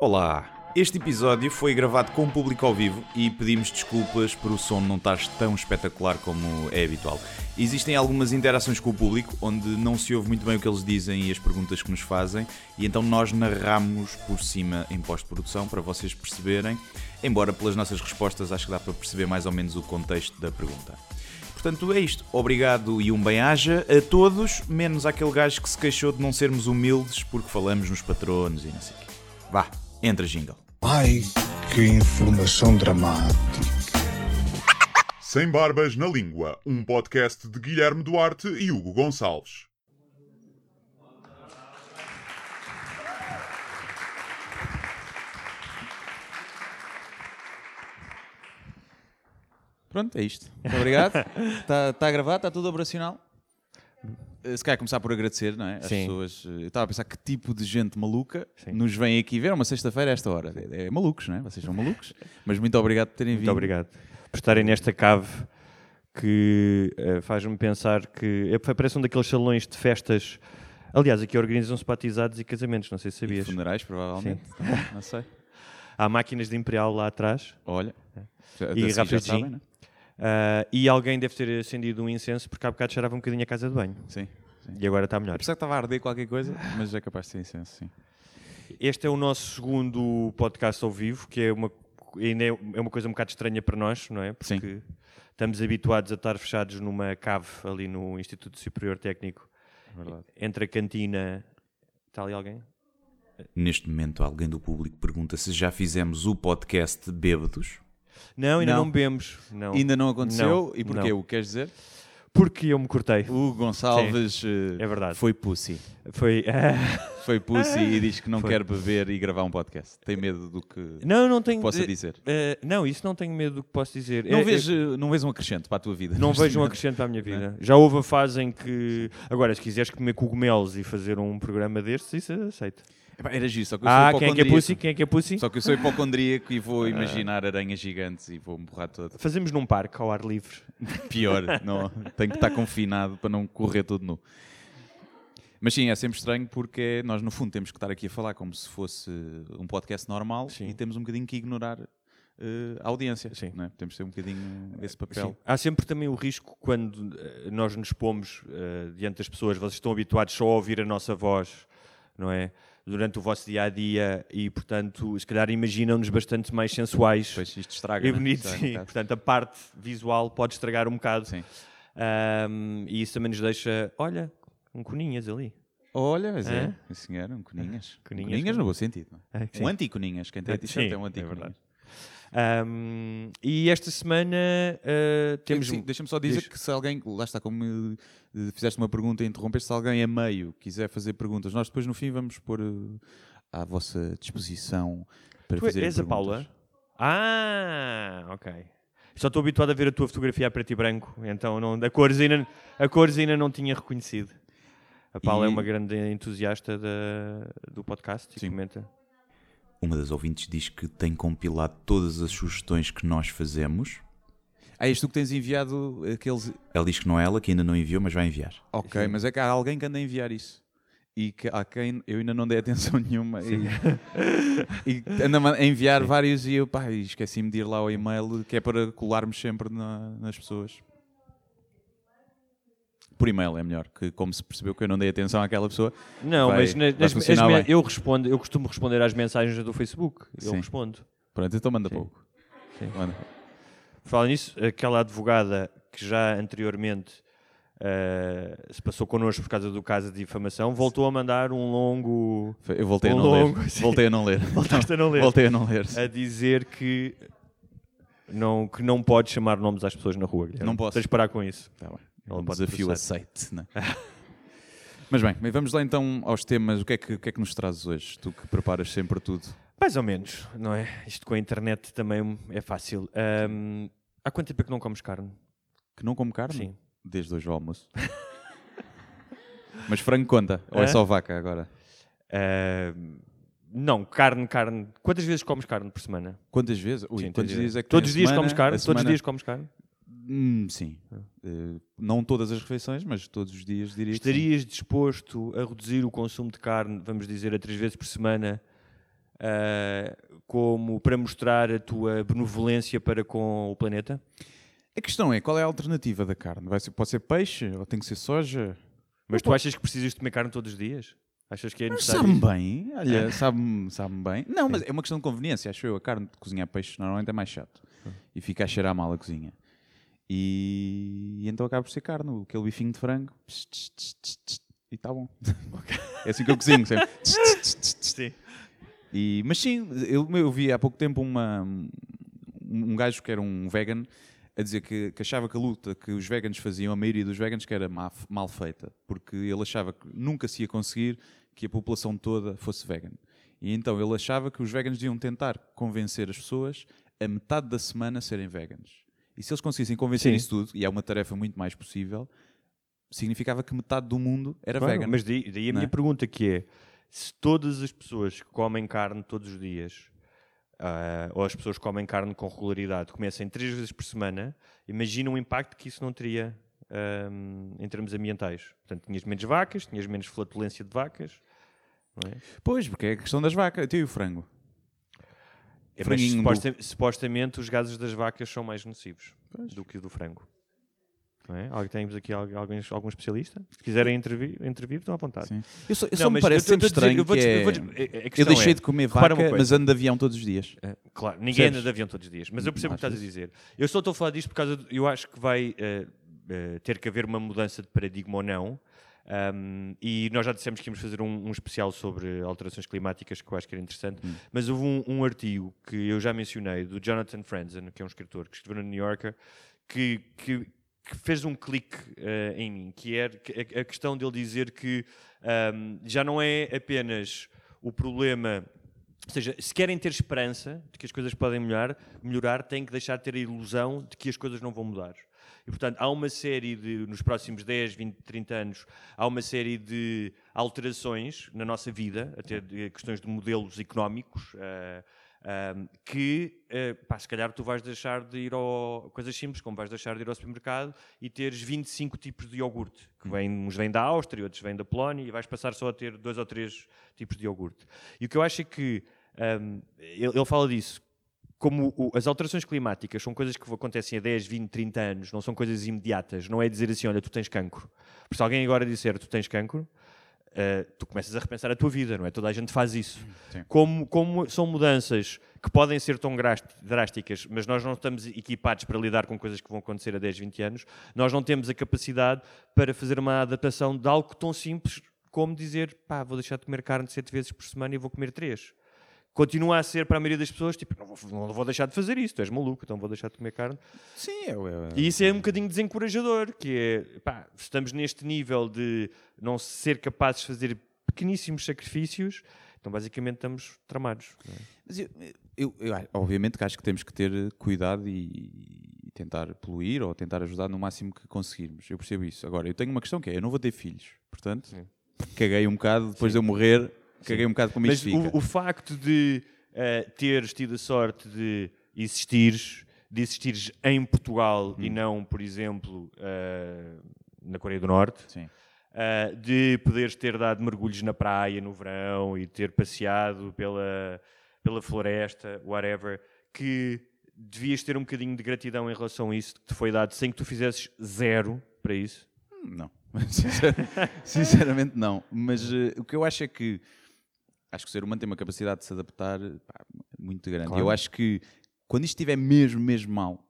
Olá! Este episódio foi gravado com público ao vivo e pedimos desculpas por o som não estar tão espetacular como é habitual. Existem algumas interações com o público onde não se ouve muito bem o que eles dizem e as perguntas que nos fazem, e então nós narramos por cima em pós-produção para vocês perceberem, embora pelas nossas respostas acho que dá para perceber mais ou menos o contexto da pergunta. Portanto, é isto. Obrigado e um bem-aja a todos, menos aquele gajo que se queixou de não sermos humildes porque falamos nos patronos e não sei o quê. Vá, entra jingle. Ai, que informação dramática. Sem Barbas na Língua, um podcast de Guilherme Duarte e Hugo Gonçalves. Pronto, é isto. Muito obrigado. Está tá a gravar, está tudo operacional. Eh, Se calhar começar por agradecer, não é? As Sim. pessoas. eh, Eu estava a pensar que tipo de gente maluca Sim. nos vem aqui ver uma sexta-feira a esta hora. É, é malucos, não é? Vocês são malucos. Mas muito obrigado por terem vindo. Muito obrigado por estarem nesta cave que eh, faz-me pensar que é, parece um daqueles salões de festas. Aliás, aqui organizam-se batizados e casamentos, não sei se E sabias. funerais, provavelmente. Não sei. Há máquinas de Imperial lá atrás Olha. Já- E garrafas de sabem, é? ah, e alguém deve ter acendido um incenso porque há bocado cheirava um bocadinho a casa de banho. Sim. Sim. E agora está melhor. Apesar que estava a arder qualquer coisa, mas é capaz de ser incenso, sim. Este é o nosso segundo podcast ao vivo, que é uma, ainda é é uma coisa um bocado estranha para nós, não é? Sim. Porque estamos habituados a estar fechados numa cave ali no Instituto Superior Técnico, Verdade. entre a cantina. Está ali alguém? Neste momento, alguém do público pergunta se já fizemos o podcast Bêbados. Não, ainda Não. não, bebemos. Não. Ainda não aconteceu. Não, e porquê? não. O que queres dizer? Porque eu me cortei. O Gonçalves eh, é verdade. foi pussy. Foi. Foi pussy e diz que não Foi. quer beber e gravar um podcast. Tem medo do que não, não tenho. possa eh, dizer. eh, não, isso não tenho medo do que posso dizer. Não É- vês, é- eh, não vês um acrescento para a tua vida? Não vejo um momento? acrescento para a minha vida. Já houve a fase em que. Agora, se quiseres comer cogumelos e fazer um programa destes, isso aceito. Era giro, só que eu Ah, sou quem é que é pussy? Quem é que é pussy? Só que eu sou hipocondríaco e vou imaginar aranhas gigantes e vou me borrar todo. Fazemos num parque ao ar livre. Pior, não, tenho que estar confinado para não correr todo nu. Mas sim, é sempre estranho porque nós, no fundo, temos que estar aqui a falar como se fosse um podcast normal Sim. e temos um bocadinho que ignorar eh, a audiência. Sim. é? Temos que ter um bocadinho esse papel. Sim. Há sempre também o risco quando eh, nós nos pomos eh, diante das pessoas, vocês estão habituados só a ouvir a nossa voz, não é? Durante o vosso dia a dia e, portanto, se calhar imaginam-nos bastante mais sensuais Depois isto estraga. e não é? bonitos. Um bocado. Portanto, a parte visual pode estragar um bocado. Sim. Ahm, e isso também nos deixa, olha, um coninhas ali. Olha, mas é. É? Senhor, um coninhas. Coninhas, no bom sentido. é? É, sim. Um anti-coninhas. Quem tem É, t-shirt é um é anti-coninhas. Ahm, e esta semana eh, temos. Sim, Deixa-me só dizer Diz. que se alguém, lá está, como eh, fizeste uma pergunta e interrompeste, se alguém a meio quiser fazer perguntas, nós depois no fim vamos pôr eh, à vossa disposição para Tu fazer és a Paula? Ah, ok. Só estou habituado a ver a tua fotografia a preto e branco, então não, a, cores ainda, a cores ainda não tinha reconhecido. A Paula é E- uma grande entusiasta da- do podcast e Sim. comenta. Uma das ouvintes diz que tem compilado todas as sugestões que nós fazemos. Ah, és tu que tens enviado aqueles. Ela diz que não é ela, que ainda não enviou, mas vai enviar. Ok, Sim. mas é que há alguém que anda a enviar isso. E que há quem eu ainda não dei atenção nenhuma. E, e anda a enviar vários e eu, pá, esqueci-me de ir lá ao e-mail, que é para colarmos sempre na- nas pessoas. Por e-mail é melhor, que como se percebeu que eu não dei atenção àquela pessoa. Não, Vai- mas na- vai nas- as bem. eu respondo, eu costumo responder às mensagens do Facebook. Eu Sim. respondo. Pronto, então manda Sim. pouco. Sim. Manda. Fala nisso, aquela advogada que já anteriormente eh, se passou connosco por causa do caso de difamação, voltou a mandar um longo. Eu voltei a Um não longo, ler. sim. Voltei a não ler. Voltaste a não ler. Voltei a não ler. a dizer que não, que não pode chamar nomes às pessoas na rua. Guilherme. Não posso. Tens de parar com isso. Tá bem. Ela um desafio aceite. Né? Mas bem, vamos lá então aos temas. O que, é que, o que é que nos trazes hoje? Tu que preparas sempre tudo. Mais ou menos, não é? Isto com a internet também é fácil. Ahm, há quanto tempo é que não comes carne? Que não como carne? Sim. Desde hoje ao almoço. Mas frango conta? Ou é Hã? só vaca agora? Ahm, não, carne, carne. Quantas vezes comes carne por semana? Quantas vezes? Ui, Sim, quantos dias é que Todos os dias comes carne? Todos os dias comes carne? Hum, sim. Eh, não todas as refeições, mas todos os dias diria. Estarias disposto a reduzir o consumo de carne, vamos dizer, a três vezes por semana ah, como para mostrar a tua benevolência para com o planeta? A questão é, qual é a alternativa da carne? Vai ser, pode ser peixe ou tem que ser soja? Mas tu achas que precisas de comer carne todos os dias? Achas que é necessário? sabe-me bem, olha, sabe-me sabe bem. Não, mas é uma questão de conveniência, acho eu. A carne de cozinhar peixe normalmente é mais chato. E fica a cheirar mal a cozinha. E, e então acaba por ser carne, aquele bifinho de frango. Tss, tss, tss, tss, tss, E está bom. É assim que eu cozinho sempre. Sim. E, mas sim, eu, eu vi há pouco tempo uma, um gajo que era um vegan a dizer que, que achava que a luta que os veganos faziam, a maioria dos veganos, que era má- mal feita, porque ele achava que nunca se ia conseguir que a população toda fosse vegan. E então ele achava que os veganos deviam tentar convencer as pessoas a metade da semana a serem veganos. E se eles conseguissem convencer Sim. isso tudo, e é uma tarefa muito mais possível, significava que metade do mundo era Claro, vegan. Mas daí, daí a minha é? pergunta que é, se todas as pessoas que comem carne todos os dias, ah, ou as pessoas que comem carne com regularidade, comessem três vezes por semana, imagina o impacto que isso não teria ahm, em termos ambientais. Portanto, tinhas menos vacas, tinhas menos flatulência de vacas, é? Pois, porque é a questão das vacas. Até o frango. É, Mas suposta- supostamente os gases das vacas são mais nocivos do que o do frango. Não é? Alguém- Temos aqui al- alguns, algum especialista? Se quiserem intervir, intervir estão à vontade. Sim. Eu só, eu Não, só me parece eu sempre dizer- estranho eu vou que dizer- é... eu dizer- a Eu questão deixei é, de comer vaca, mas ando de avião todos os dias. É, Claro, ninguém Percebes? anda de avião todos os dias, mas eu percebo o que estás a achas? dizer. Eu só estou a falar disto por causa. De, eu acho que vai eh, eh, ter que haver uma mudança de paradigma ou não. Um, e nós já dissemos que íamos fazer um, um especial sobre alterações climáticas, que eu acho que era interessante. Hum. Mas houve um, um artigo que eu já mencionei, do Jonathan Franzen, que é um escritor que escreveu no New Yorker, que, que, que fez um clique eh, em mim, que é a, questão dele dizer que já não é apenas o problema ou seja, se querem ter esperança de que as coisas podem melhorar, melhorar, têm que deixar de ter a ilusão de que as coisas não vão mudar. E, portanto, há uma série de, nos próximos 10, 20, 30 anos, há uma série de alterações na nossa vida, até de questões de modelos económicos, ah, ah, que, ah, pá, se calhar tu vais deixar de ir ao... Coisas simples, como vais deixar de ir ao supermercado e teres 25 tipos de iogurte, que vêm, uns vêm da Áustria, outros vêm da Polónia, e vais passar só a ter dois ou três tipos de iogurte. E o que eu acho é que um, ele, ele fala disso. Como o- as alterações climáticas são coisas que acontecem a 10, 20, 30 anos, não são coisas imediatas, não é dizer assim, olha, tu tens cancro. Porque se alguém agora disser tu tens cancro, uh, tu começas a repensar a tua vida, não é? Toda a gente faz isso. Sim. Como, como são mudanças que podem ser tão drásticas, mas nós não estamos equipados para lidar com coisas que vão acontecer a 10, 20 anos, nós não temos a capacidade para fazer uma adaptação de algo tão simples como dizer, pá, vou deixar de comer carne 7 vezes por semana e vou comer 3 continua a ser para a maioria das pessoas, tipo, não vou, não vou deixar de fazer isso, tu és maluco, então vou deixar de comer carne. Sim, é, é, E isso é um bocadinho desencorajador, que é, pá, estamos neste nível de não ser capazes de fazer pequeníssimos sacrifícios, então basicamente estamos tramados. é? Mas eu, eu- eu acho- obviamente que acho que temos que ter cuidado e, e tentar poluir ou tentar ajudar no máximo que conseguirmos. Eu percebo isso. Agora, eu tenho uma questão que é, eu não vou ter filhos, portanto, Sim. caguei um bocado, depois de eu morrer, caguei um bocado como Mas isto fica. o, o facto de eh, teres tido a sorte de existires, de existires em Portugal Hum. e não, por exemplo, eh, na Coreia do Norte, Sim. Uh, de poderes ter dado mergulhos na praia no verão e ter passeado pela, pela floresta, whatever, que devias ter um bocadinho de gratidão em relação a isso que te foi dado sem que tu fizesses zero para isso. Hum, Não. Sincer- Sinceramente, não. Mas eh, o que eu acho é que acho que o ser humano tem uma capacidade de se adaptar pá, muito grande. Claro. Eu acho que quando isto estiver mesmo, mesmo mal,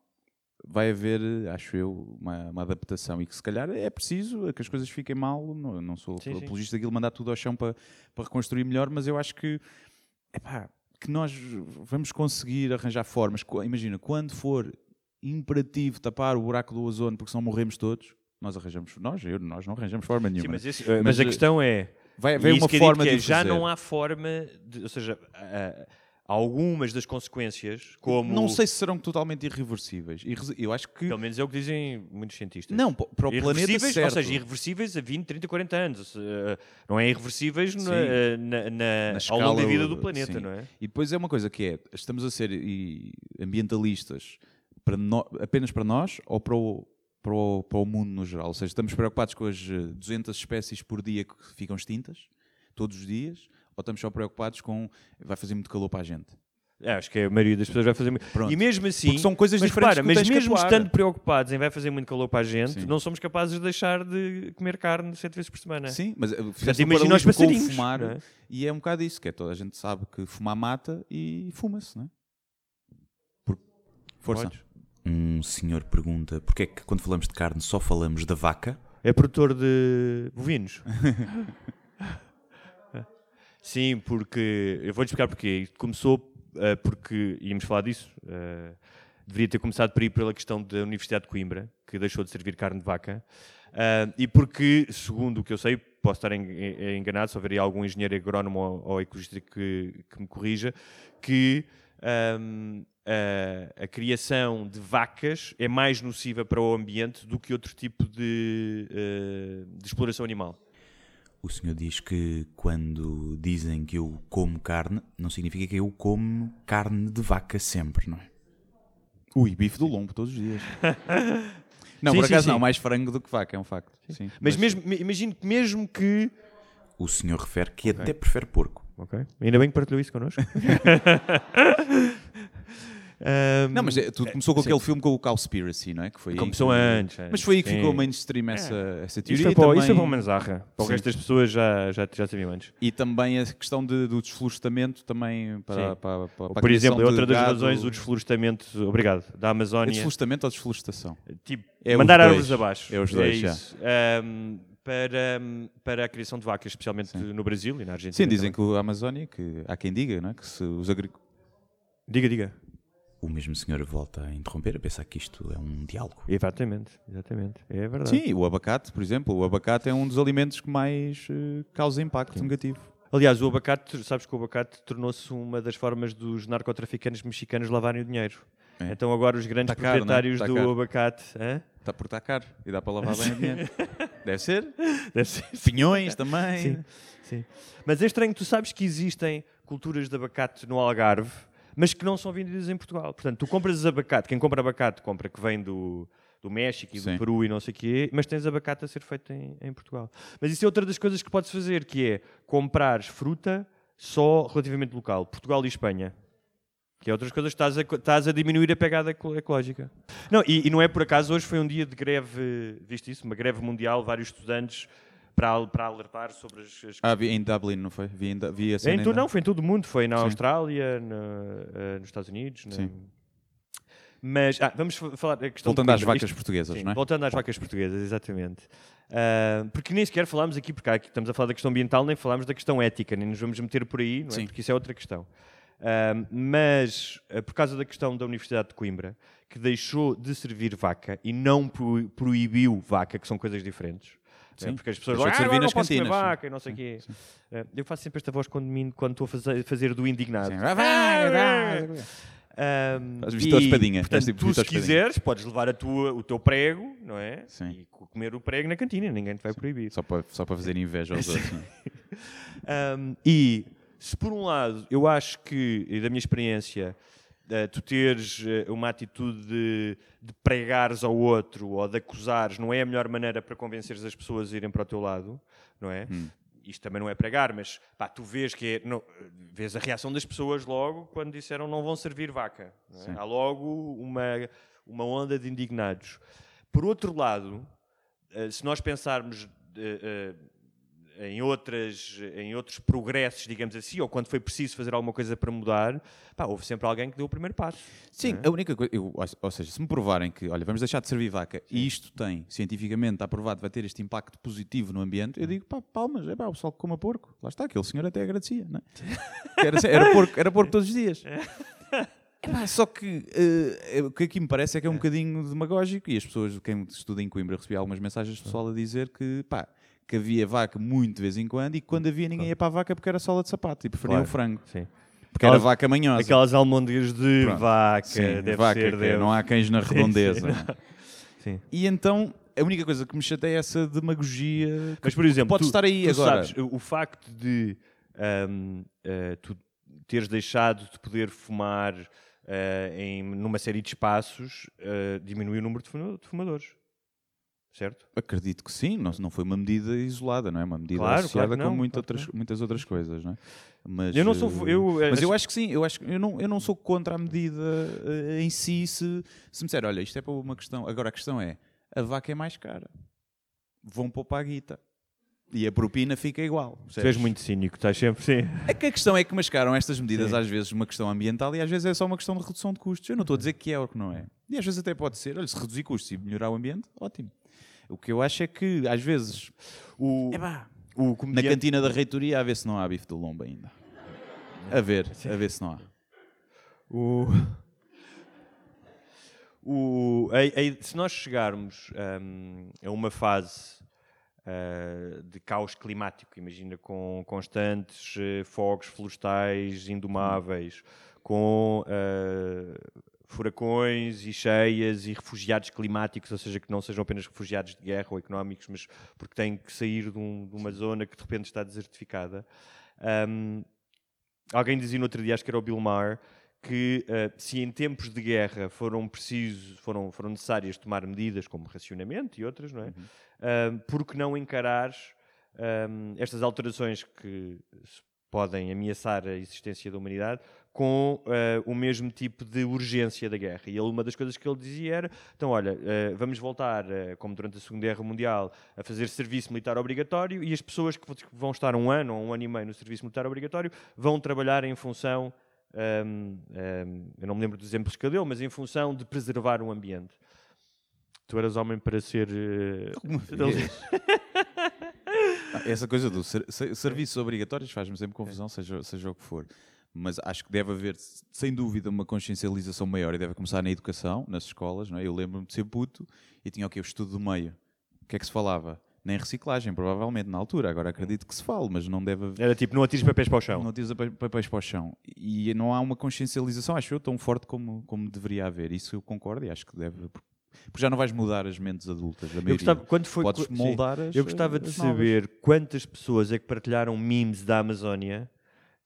vai haver, eh, acho eu, uma, uma adaptação e que se calhar é preciso que as coisas fiquem mal. Não, não sou Sim, sim. apologista daquilo, mandar tudo ao chão para, para reconstruir melhor, mas eu acho que, epá, que nós vamos conseguir arranjar formas. Imagina, quando for imperativo tapar o buraco do ozono porque senão morremos todos, nós arranjamos, nós, eu, nós não arranjamos forma nenhuma. Sim, mas, esse- mas Mas, a eh, questão é. Vai uma forma que é, de já não há forma, de, ou seja, algumas das consequências, como. Não sei se serão totalmente irreversíveis. Irre- Eu acho que. Pelo menos é o que dizem muitos cientistas. Não, para o planeta Irreversíveis, certo. ou seja, irreversíveis a 20, 30, 40 anos. Seja, Não é irreversíveis na, Sim. na- na- Na ao longo da escala, vida do planeta, sim. não é? E depois é uma coisa que é, estamos a ser ambientalistas para no- apenas para nós ou para o, para, o, para o mundo no geral? Ou seja, estamos preocupados com as eh, 200 espécies por dia que ficam extintas, todos os dias, ou estamos só preocupados com vai fazer muito calor para a gente? É, acho que a maioria das pessoas vai fazer muito. Pronto. E mesmo assim. Porque são coisas mas diferentes tu mas mesmo estando preocupados em vai fazer muito calor para a gente, Sim. não somos capazes de deixar de comer carne sete vezes por semana. Sim, mas Portanto, fizeste imagina os passarinhos. fumar é? e é um bocado isso, que é toda a gente sabe que fumar mata e fuma-se, não é? Por... Força. Podes. Um senhor pergunta porque é que quando falamos de carne só falamos da vaca? É produtor de bovinos. Sim, porque. Eu vou-te explicar porquê. Isto começou eh, porque. Íamos falar disso. eh, deveria ter começado por ir pela questão da Universidade de Coimbra, que deixou de servir carne de vaca. Ah, e porque, segundo o que eu sei, posso estar en- en- enganado, se houver algum engenheiro agrónomo ou, ou ecologista que, que me corrija, que ahm, a, a criação de vacas é mais nociva para o ambiente do que outro tipo de, eh, de exploração animal. O senhor diz que quando dizem que eu como carne, não significa que eu como carne de vaca sempre, não é? Ui, bife do lombo todos os dias. não, Sim, por sim, acaso sim. não, mais frango do que vaca, é um facto. Sim. Mas mesmo, me- imagino que mesmo que... O senhor refere que até prefere porco. Ok. Ainda bem que partilhou isso connosco. Ahm, Não, mas é, tudo começou com sim. aquele filme com o Cowspiracy, não é? Que foi Começou que- antes. Mas foi aí que Sim. ficou mainstream essa, essa teoria. Isso foi, para, também, isso foi para o Manzarra. Para o resto das pessoas já, já, já sabiam antes. E também a questão de- do desflorestamento também para, para, para, para Por exemplo, é outra das gado. razões o desflorestamento, obrigado, da É Amazónia. desflorestamento ou desflorestação? Tipo, É mandar árvores abaixo. É os dois, já. isso. Ahm, para, para a criação de vacas, especialmente Sim. no Brasil e na Argentina. Sim, dizem também. que a Amazónia, que há quem diga, não é? que se os agricultores. Diga, diga. O mesmo senhor volta a interromper, a pensar que isto é um diálogo. Exatamente, exatamente. É verdade. Sim, o abacate, por exemplo, o abacate é um dos alimentos que mais eh, causa impacto negativo. Aliás, o abacate, sabes que o abacate tornou-se uma das formas dos narcotraficantes mexicanos lavarem o dinheiro. É. Então agora os grandes Tá caro, não é? proprietários Tá do caro. abacate... hã? Está por estar caro e dá para lavar bem o dinheiro. Deve ser. Deve ser. Pinhões também. Sim, sim. Mas é estranho, tu sabes que existem culturas de abacate no Algarve, mas que não são vendidas em Portugal. Portanto, tu compras abacate, quem compra abacate compra que vem do, do México e Sim. do Peru e não sei o quê, mas tens abacate a ser feito em, em Portugal. Mas isso é outra das coisas que podes fazer, que é comprares fruta só relativamente local, Portugal e Espanha. Que é outras coisas, estás a, estás a diminuir a pegada eco- ecológica. Não, e, e não é por acaso, hoje foi um dia de greve, viste isso? Uma greve mundial, vários estudantes para, para alertar sobre as, as Ah, vi em Dublin, não foi? Vi, em, vi a cena em tu, não, foi em todo o mundo. Foi na Sim. Austrália, na- eh, nos Estados Unidos. Sim. Mas, ah, vamos fa- falar da questão Voltando às vacas Isto- portuguesas, sim, não é? Voltando às vacas portuguesas, exatamente. Ah, porque nem sequer falámos aqui, porque aqui estamos a falar da questão ambiental, nem falámos da questão ética, nem nos vamos meter por aí, não é? Porque isso é outra questão. Mas, ah, por causa da questão da Universidade de Coimbra, que deixou de servir vaca e não pro- proibiu vaca, que são coisas diferentes. não é? Sim. Porque as pessoas de ah, servir nas cantinas, vaca e não sei o quê. Ah, eu faço sempre esta voz quando, me- quando estou a fazer, fazer do indignado. Sim. Um, Faz e, Espadinha, és Portanto, tipo tu, se Espadinha. quiseres, podes levar a tua, o teu prego, não é? Sim. E co- comer o prego na cantina, ninguém te vai proibir. Só para, só para fazer inveja aos outros. não é? Um, e se por um lado eu acho que, e da minha experiência, eh, tu teres eh, uma atitude de, de pregares ao outro ou de acusares não é a melhor maneira para convenceres as pessoas a irem para o teu lado, não é? Hum. Isto também não é pregar, mas pá, tu vês que é, não, vês a reação das pessoas logo quando disseram não vão servir vaca. é? Há logo uma, uma onda de indignados. Por outro lado, eh, se nós pensarmos em, outras, em outros progressos, digamos assim, ou quando foi preciso fazer alguma coisa para mudar, pá, houve sempre alguém que deu o primeiro passo. Sim, a única coisa, eu- ou- seja, se me provarem que, olha, vamos deixar de servir vaca e isto tem, cientificamente, está provado, vai ter este impacto positivo no ambiente, eu digo, pá, palmas, é pá, o pessoal que coma porco. Lá está, aquele senhor até agradecia, não é? Era, era, porco, era porco todos os dias. Epá, só que eh, o que aqui me parece é que é um bocadinho demagógico e as pessoas, quem estuda em Coimbra, recebia algumas mensagens pessoal a dizer que, pá, que havia vaca muito de vez em quando e quando havia ninguém ia para a vaca porque era sola de sapato e preferia Claro. o frango. Sim. Porque era Aquelas- vaca manhosa. Aquelas almôndegas de Pronto. vaca, Sim, deve vaca, ser. deve- não há cães na redondeza. sim. é? Sim. E então, a única coisa que me chateia é essa demagogia. Mas, por exemplo, pode estar aí agora. sabes, o facto de ahm, ah, tu teres deixado de poder fumar ah, em, numa série de espaços ah, diminui o número de fumadores. Certo? Acredito que sim, não, não foi uma medida isolada, não é? Uma medida Claro, associada claro não, com muita claro outras, muitas outras coisas, não é? Mas, Eu não sou- eh, eu, eh, mas eu acho- que sim, eu, acho, eu, não, eu não sou contra a medida eh, em si. Se, se me disser, olha, isto é para uma questão. Agora a questão é: a vaca é mais cara, vão poupar a guita e a propina fica igual. Tu és muito cínico, estás sempre. Sim. É que a questão é que mascaram estas medidas Sim. às vezes uma questão ambiental e às vezes é só uma questão de redução de custos. Eu não estou a dizer que é ou que não é. E às vezes até pode ser, olha, se reduzir custos e melhorar o ambiente, ótimo. O que eu acho é que às vezes O, o na comediante- cantina da reitoria a ver se não há bife do lombo ainda. A ver, a ver se não há. O, o, a- a- se nós chegarmos hum, a uma fase ah, de caos climático, imagina com constantes eh, fogos florestais indomáveis, com ah, furacões e cheias e refugiados climáticos, ou seja, que não sejam apenas refugiados de guerra ou económicos, mas porque têm que sair de, um- de uma zona que de repente está desertificada. Hum, alguém dizia no outro dia, acho que era o Bill Maher, que eh, se em tempos de guerra foram precisos, foram, foram necessárias tomar medidas como racionamento e outras, não é? Ah, por que não encarar ahm, estas alterações que podem ameaçar a existência da humanidade com ah, o mesmo tipo de urgência da guerra. E ele, uma das coisas que ele dizia era: então, olha, ah, vamos voltar, ah, como durante a Segunda Guerra Mundial, a fazer serviço militar obrigatório e as pessoas que vão estar um ano ou um ano e meio no serviço militar obrigatório vão trabalhar em função. ahm, ahm, eu não me lembro dos exemplos que ele deu, mas em função de preservar o ambiente. Tu eras homem para ser. Ah, Essa coisa dos ser, ser- serviços obrigatórios faz-me sempre confusão, seja, seja o que for. Mas acho que deve haver, sem dúvida, uma consciencialização maior e deve começar na educação, nas escolas. Não é? Eu lembro-me de ser puto e tinha o quê? O estudo do meio. O que é que se falava? Nem reciclagem, provavelmente, na altura. Agora acredito que se fale, mas não deve haver. Era tipo, não atires papéis para o chão. Não pa- papéis para o chão. E não há uma consciencialização, acho eu, tão forte como, como deveria haver. Isso eu concordo e acho que deve. Porque já não vais mudar as mentes adultas. Da Eu gostava, quando foi, Podes sim. moldar as Eu gostava de as novas. saber quantas pessoas é que partilharam memes da Amazónia,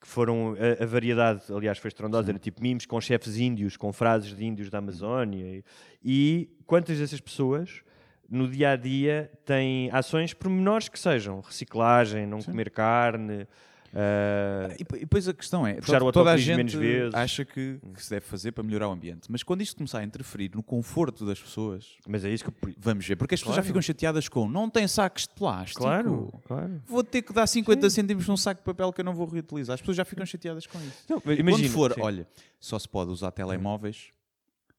que foram, a, a variedade, aliás, foi estrondosa, era tipo memes com chefes índios, com frases de índios da Amazónia, e, e quantas dessas pessoas, no dia a dia, têm ações pormenores que sejam reciclagem, não comer carne, ah, E, e depois a questão é, Puxar to- o toda a gente menos vezes. acha que, que se deve fazer para melhorar o ambiente, mas quando isto começar a interferir no conforto das pessoas, mas é isso que vamos ver, porque as pessoas já Claro. ficam chateadas com não tem sacos de plástico. Claro, claro. Vou ter que dar 50 cêntimos num saco de papel que eu não vou reutilizar. As pessoas já ficam chateadas com isso. Não, imagina, Quando for, sim. olha, só se pode usar telemóveis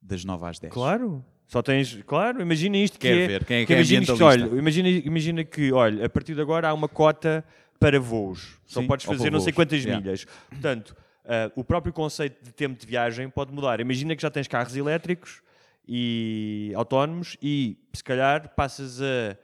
das 9 às 10. Claro. Só tens, claro, imagina isto que Quer é, ver, quem é que que é imagina isto, olha, imagina, imagina que, olha, a partir de agora há uma cota para voos. Só Sim, podes fazer não sei quantas yeah. milhas. Portanto, ah, o próprio conceito de tempo de viagem pode mudar. Imagina que já tens carros elétricos e autónomos e se calhar passas a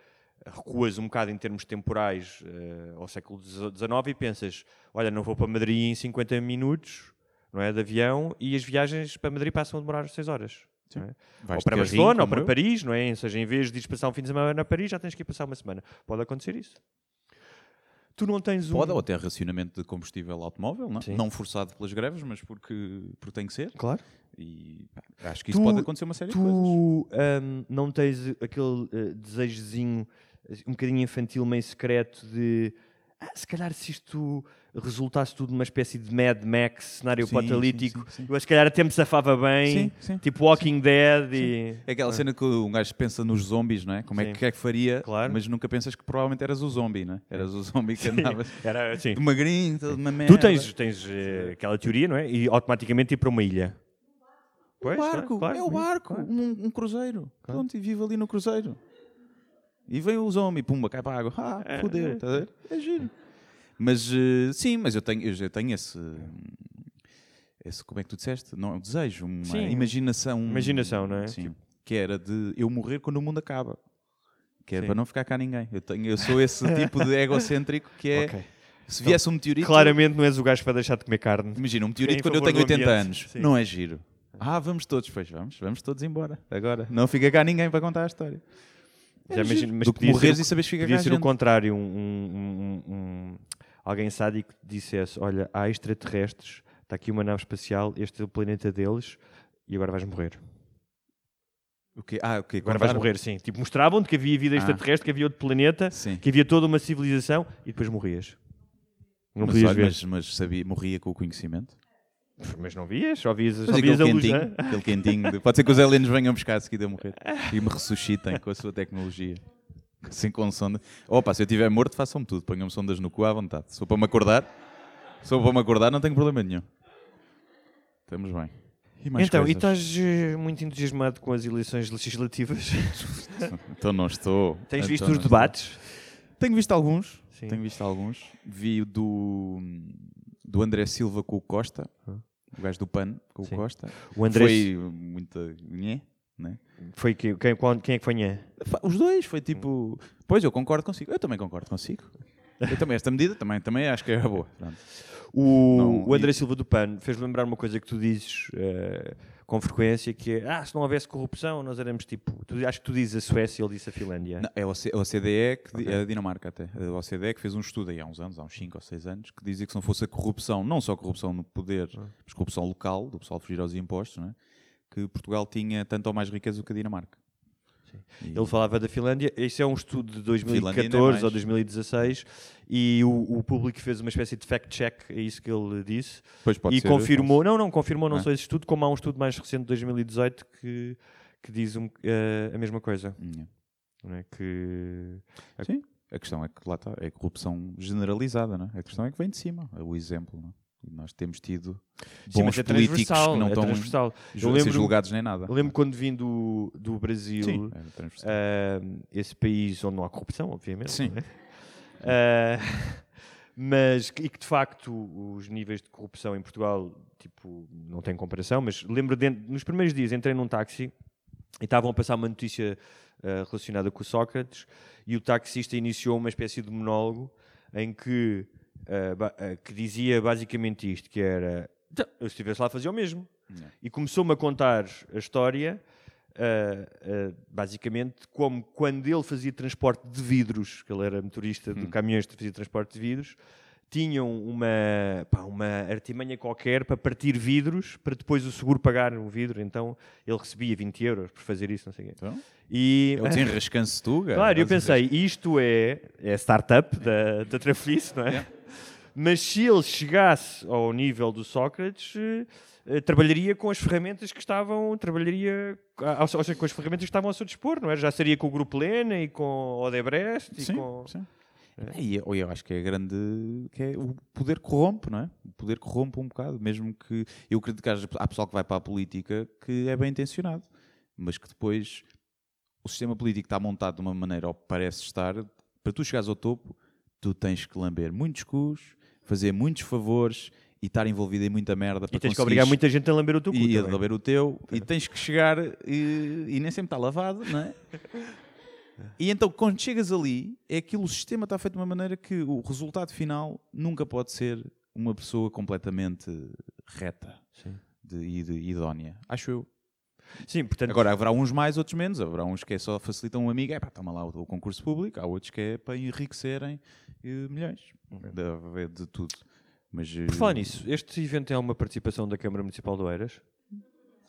recuas um bocado em termos temporais eh, ao século XIX e pensas, olha, não vou para Madrid em 50 minutos, não é, de avião, e as viagens para Madrid passam a demorar 6 horas. é? Ou para Barcelona, ou para eu. Paris, não é? Ou seja, em vez de ires passar um fim de semana a Paris, já tens que ir passar uma semana. Pode acontecer isso. Tu não tens um... Pode, ou até racionamento de combustível automóvel, não, Sim. não forçado pelas greves, mas porque, porque tem que ser. Claro. E pá, acho que isso Tu- pode acontecer uma série de coisas. Tu hum, não tens aquele eh, desejozinho assim, um bocadinho infantil, meio secreto de "Ah, se calhar se isto resultasse tudo numa espécie de Mad Max, cenário Sim, apocalíptico, sim, sim, sim. eu se calhar até me safava bem, Sim, sim, tipo Walking Dead e... É aquela cena que um gajo pensa nos zombies, não é? Como é Sim. que, é que faria, Claro. mas nunca pensas que provavelmente eras o zombie, não é? Eras o zombie que andava Era assim. de magrinho, todo uma merda. Tu tens, tens eh, aquela teoria, não é? E automaticamente ir para uma ilha. Pois, O barco, claro, é o barco, claro. um, um cruzeiro. Pronto, e vive ali no cruzeiro. E vem o zombie, pumba, cai para a água. Ah, É, fodeu, estás a ver? É giro. Mas eh, sim, mas eu tenho, eu já tenho esse, esse. Como é que tu disseste? Não, um desejo, uma Sim. imaginação. Imaginação, não é? Sim. Tipo- Que era de eu morrer quando o mundo acaba. Que é Sim. para não ficar cá ninguém. Eu, tenho, eu sou esse tipo de egocêntrico que é. Ok. Se viesse um meteorito. Claramente não és o gajo para deixar de comer carne. Imagina, um meteorito quando eu tenho do 80 ambiente. anos. Sim. Não é giro. Ah, vamos todos, pois vamos, vamos todos embora. Agora. Não fica cá ninguém para contar a história. Já É imagino, mas podia morreres ser, e saberes que fica podia cá ser o contrário. Um- um- um- alguém sádico dissesse: Olha, há extraterrestres, está aqui uma nave espacial, este é o planeta deles e agora vais morrer. O quê? Ah, o quê? Agora vais morrer, sim. Tipo, mostravam-te que havia vida Ah. extraterrestre, que havia outro planeta, Sim. que havia toda uma civilização e depois morrias. Não Mas, podias olha, ver. mas, mas sabia, morria com o conhecimento. Mas não vias, só vias, só vias a luz, quentinho, é? aquele quentinho. de- Pode ser que os aliens venham buscar a seguir a morrer e me ressuscitem com a sua tecnologia. Assim com sonda. Opa, se eu estiver morto, façam-me tudo. Ponham-me sondas no cu à vontade. Se for para me acordar, se for para me acordar, não tenho problema nenhum. Estamos bem. E mais Então, e coisas? estás eh, muito entusiasmado com as eleições legislativas? Então não estou. Tens Então visto os estou. debates? Tenho visto alguns. Sim. Tenho visto alguns. Vi o do, do André Silva com o Costa. O gajo do PAN com Sim. o Costa. O André Foi muita. Nhé, né? foi que, quem, quem é que foi nhé? Os dois, foi tipo. Pois, eu concordo consigo. Eu também concordo consigo. Eu também, esta medida também, também acho que é boa. Pronto. O, Não, o André e- Silva do PAN fez lembrar uma coisa que tu dizes eh, com frequência, que é, ah, se não houvesse corrupção, nós éramos tipo, tu, acho que tu dizes a Suécia, ele disse a Finlândia. Não, é o C- é OCDE, que, di- Ok. é a Dinamarca até. O OCDE que fez um estudo aí há uns anos, há uns 5 ou 6 anos, que dizia que se não fosse a corrupção, não só corrupção no poder, mas corrupção local, do pessoal fugir aos impostos, não é? Que Portugal tinha tanto ou mais riqueza do que a Dinamarca. E- Ele falava da Finlândia, isso é um estudo de Finlândia ainda é 2014 mais. ou 2016 e o, o público fez uma espécie de fact-check, é isso que ele disse, Pois pode e ser confirmou, não, não, confirmou não Ah. só esse estudo, como há um estudo mais recente de 2018 que, que diz um- eh, a mesma coisa, é? que Sim, a questão é que lá está, é corrupção generalizada, não é? A questão é que vem de cima, é o exemplo, não é? E nós temos tido Sim, bons mas é políticos que não é estão Eu lembro- julgados nem nada. Eu lembro quando vim do, do Brasil, Sim, ah, esse país onde não há corrupção, obviamente. Sim. é? Ah, mas e que de facto os níveis de corrupção em Portugal tipo, não tem comparação, mas lembro nos primeiros dias entrei num táxi e estavam a passar uma notícia ah, relacionada com o Sócrates e o taxista iniciou uma espécie de monólogo em que, ah, que dizia basicamente isto, que era "Então, eu se estivesse lá fazia o mesmo. Yeah. E começou-me a contar a história ah, basicamente como quando ele fazia transporte de vidros, que ele era motorista de caminhões que fazia transporte de vidros, tinham uma, pá, uma artimanha qualquer para partir vidros para depois o seguro pagar o vidro. Então ele recebia 20 euros por fazer isso, não sei o quê. Então, E, é o desenrascanço Tuga. Claro, eu pensei, isto é, é a startup da, da Trafice, não é? Mas se ele chegasse ao nível do Sócrates, eh, eh, trabalharia com as ferramentas que estavam, trabalharia ou seja, com as ferramentas que estavam ao seu dispor, não é? Já seria com o Grupo Lena e com o Odebrecht e Sim, com... sim. E eu, eu acho que é grande que é o poder corrompe, não é? O poder corrompe um bocado, mesmo que eu acredito que haja- há pessoal que vai para a política que é bem intencionado, mas que depois o sistema político está montado de uma maneira ou parece estar, para tu chegares ao topo, tu tens que lamber muitos cus, fazer muitos favores e estar envolvido em muita merda para E tens que obrigar muita gente a lamber o teu cu e a também. lamber o teu e tens que chegar e, e nem sempre está lavado, não é? E então quando chegas ali, é aquilo, o sistema está feito de uma maneira que o resultado final nunca pode ser uma pessoa completamente reta Sim. de, e de, idónea. Acho eu. Sim, portanto, Agora haverá uns mais, outros menos. Haverá uns que é só facilitam um amigo, é pá, toma lá o, o concurso público. Há outros que é para enriquecerem eh, milhões. Deve haver de tudo. Mas, por falar nisso, este evento é uma participação da Câmara Municipal do Eiras?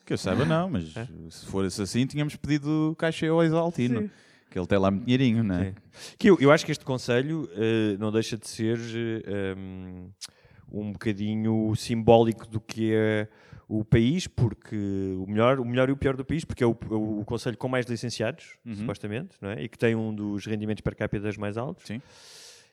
Que eu saiba, não, mas se fosse assim, tínhamos pedido caixa ao Exaltino. Que ele tem lá muito dinheirinho, não é? Sim. Que eu, eu acho que este Conselho eh, não deixa de ser eh, um, um bocadinho simbólico do que é o país, porque o melhor, o melhor e o pior do país, porque é o, o Conselho com mais licenciados, Uhum. supostamente, não é? e que tem um dos rendimentos per capita mais altos. Sim.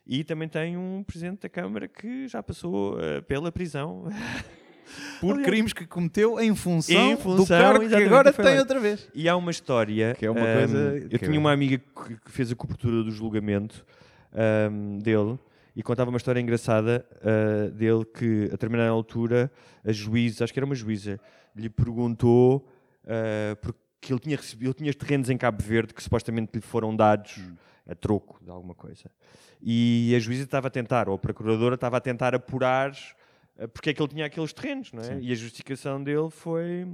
E também tem um Presidente da Câmara que já passou eh, pela prisão. Por Aliás- crimes que cometeu em função, Em do função, cargo que agora tem lá. outra vez. E há uma história. Que é uma ahm, coisa Eu que tinha é- uma amiga que fez a cobertura do julgamento ahm, dele e contava uma história engraçada ah, dele que, a determinada altura, a juíza, acho que era uma juíza, lhe perguntou ah, porque ele tinha, recebido, ele tinha terrenos em Cabo Verde que supostamente lhe foram dados a troco de alguma coisa. E a juíza estava a tentar, ou a procuradora estava a tentar apurar ah, porque é que ele tinha aqueles terrenos, não é? E a justificação dele foi.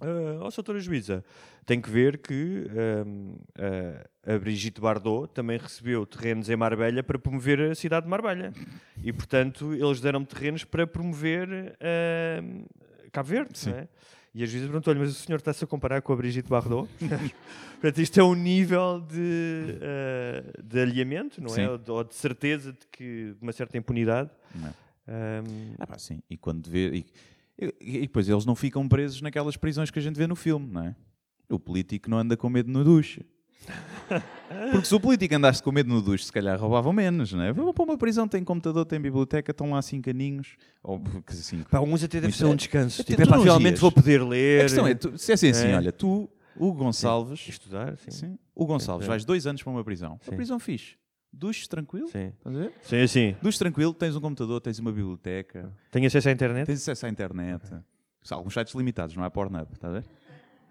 Uh, oh, doutora juíza, tem que ver que ahm, a- a Brigitte Bardot também recebeu terrenos em Marbella para promover a cidade de Marbella. E, portanto, eles deram terrenos para promover ahm, Cabo Verde, não é? E a juíza perguntou-lhe, mas o senhor está-se a comparar com a Brigitte Bardot? Portanto, isto é um nível de, uh, de alinhamento, não Sim. é? Ou de, ou de certeza de que de uma certa impunidade. Não é? Um, Ah, pá, sim. E quando vê. E, e, e depois eles não ficam presos naquelas prisões que a gente vê no filme, não é? O político não anda com medo no duche. Porque se o político andasse com medo no duche, se calhar roubavam menos, não é? Vou para uma prisão, tem computador, tem biblioteca, estão lá cinco caninhos. Ou, assim, Pá, alguns até deve ser um é- descanso. é Tipo, tecnologias. finalmente vou poder ler. A questão é, tu, se é assim, assim É. olha, tu, o Gonçalves, Estudar, sim. sim, o Gonçalves, Sim. vais dois anos para uma prisão. Sim. Uma prisão fixe. Duches tranquilo, Sim, estás a ver? sim. sim. Duches tranquilo, tens um computador, tens uma biblioteca, Tenho acesso à internet? tens acesso à internet. São alguns sites limitados, não é Pornhub, estás a ver?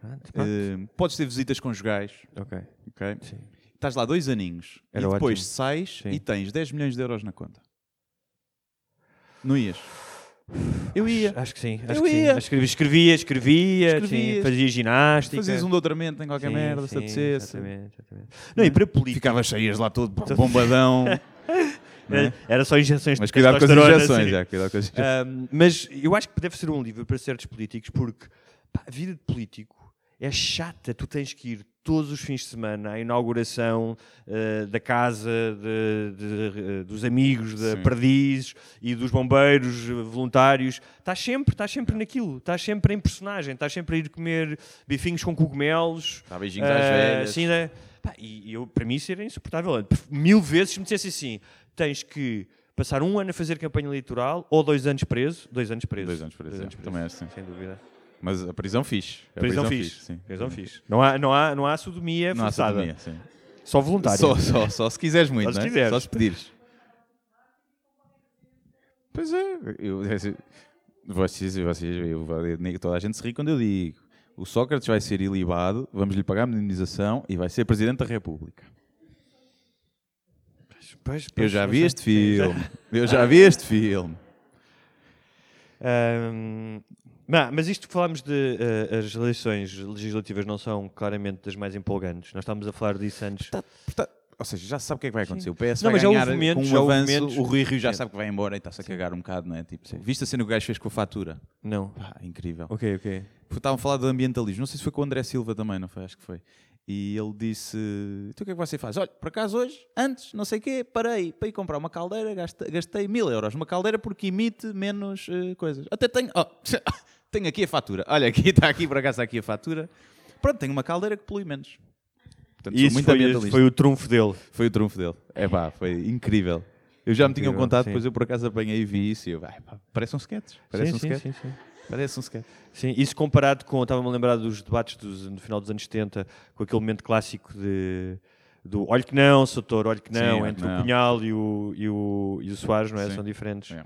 Ah. Eh, podes ter visitas conjugais, Ok, ok? sim. Estás lá dois aninhos Era e depois ótimo. sais Sim. e tens 10 milhões de euros na conta. Não ias? Eu ia. Acho que sim. Acho Eu que sim. ia. Acho que escrevia, escrevia, Escrevias. sim, fazia ginástica. Fazias um doutoramento em qualquer Sim, merda, se sim, apetecesse. Exatamente, exatamente. Não, e para política. Ficavas cheias lá todo bombadão. é? Era só injeções Mas de cuidado com as injeções, sim. já, cuidado com as injeções. Ahm, mas eu acho que deve ser um livro para certos políticos, porque pá, a vida de político é chata. Tu tens que ir todos os fins de semana à inauguração eh, da casa de- de- eh, dos amigos da Sim. Perdizes e dos bombeiros eh, voluntários. Estás sempre, estás sempre naquilo. Estás sempre em personagem. Estás sempre a ir comer bifinhos com cogumelos. Dá beijinhos às Ah, velhas. assim, né? Pá, e eu, para mim isso era insuportável. Mil vezes se me dissesse assim, tens que passar um ano a fazer campanha eleitoral ou dois anos preso. Dois anos preso. Dois anos preso, é. Também é assim. Sem dúvida. Mas a prisão fixe. A Prisão, fixe. sim. Prisão fixe. Não há, não há, não há sodomia Não há forçada. sodomia, sim. Só voluntária. Só, só, só se quiseres muito, Só se não é? quiseres. Só se pedires. Pois é. Eu, vocês, vocês, eu, eu- toda a gente se ri quando eu digo. O Sócrates vai ser ilibado, vamos lhe pagar a indenização e vai ser Presidente da República. Pois, Eu pois, já não vi sei. este filme. Eu já vi este filme. Ahm, não, mas isto que falámos de eh, as eleições legislativas não são claramente das mais empolgantes. Nós estávamos a falar disso antes. Tá- tá- ou seja, já sabe o que é que vai acontecer. O PS Não, vai ganhar momentos- com um avanço. momentos- O Rui Rio já Sim. sabe que vai embora e está-se a cagar um bocado, não é? Tipo, viste a cena que o gajo fez com a fatura? Não. Pá, incrível. Ok, ok. Estavam a falar do ambientalismo. Não sei se foi com o André Silva também, não foi? Acho que foi. E ele disse: Então o que é que você faz? Olha, por acaso hoje, antes, não sei o quê, parei para ir comprar uma caldeira, gastei, gastei mil euros numa caldeira porque emite menos eh, coisas. Até tenho. oh, tenho aqui a fatura. Olha, aqui está aqui, por acaso está aqui a fatura. Pronto, tenho uma caldeira que polui menos. Portanto, sou Isso muito foi, ambientalista. foi o trunfo dele. Foi o trunfo dele. É pá, foi incrível. Eu já me tinham Incrível, contado, sim. depois eu por acaso apanhei e vi isso e eu, "Ai, pá, parece um sketch. Parece sim, um sim, sketch. sim, sim. Parece um sketch. Sim, isso comparado com, estava-me a lembrar dos debates dos, no final dos anos 70, com aquele momento clássico de, do olho que não, Soutor, olho que Sim, não, entre que o não. Cunhal e o, e o, e o Soares, não é? Sim. São diferentes. É.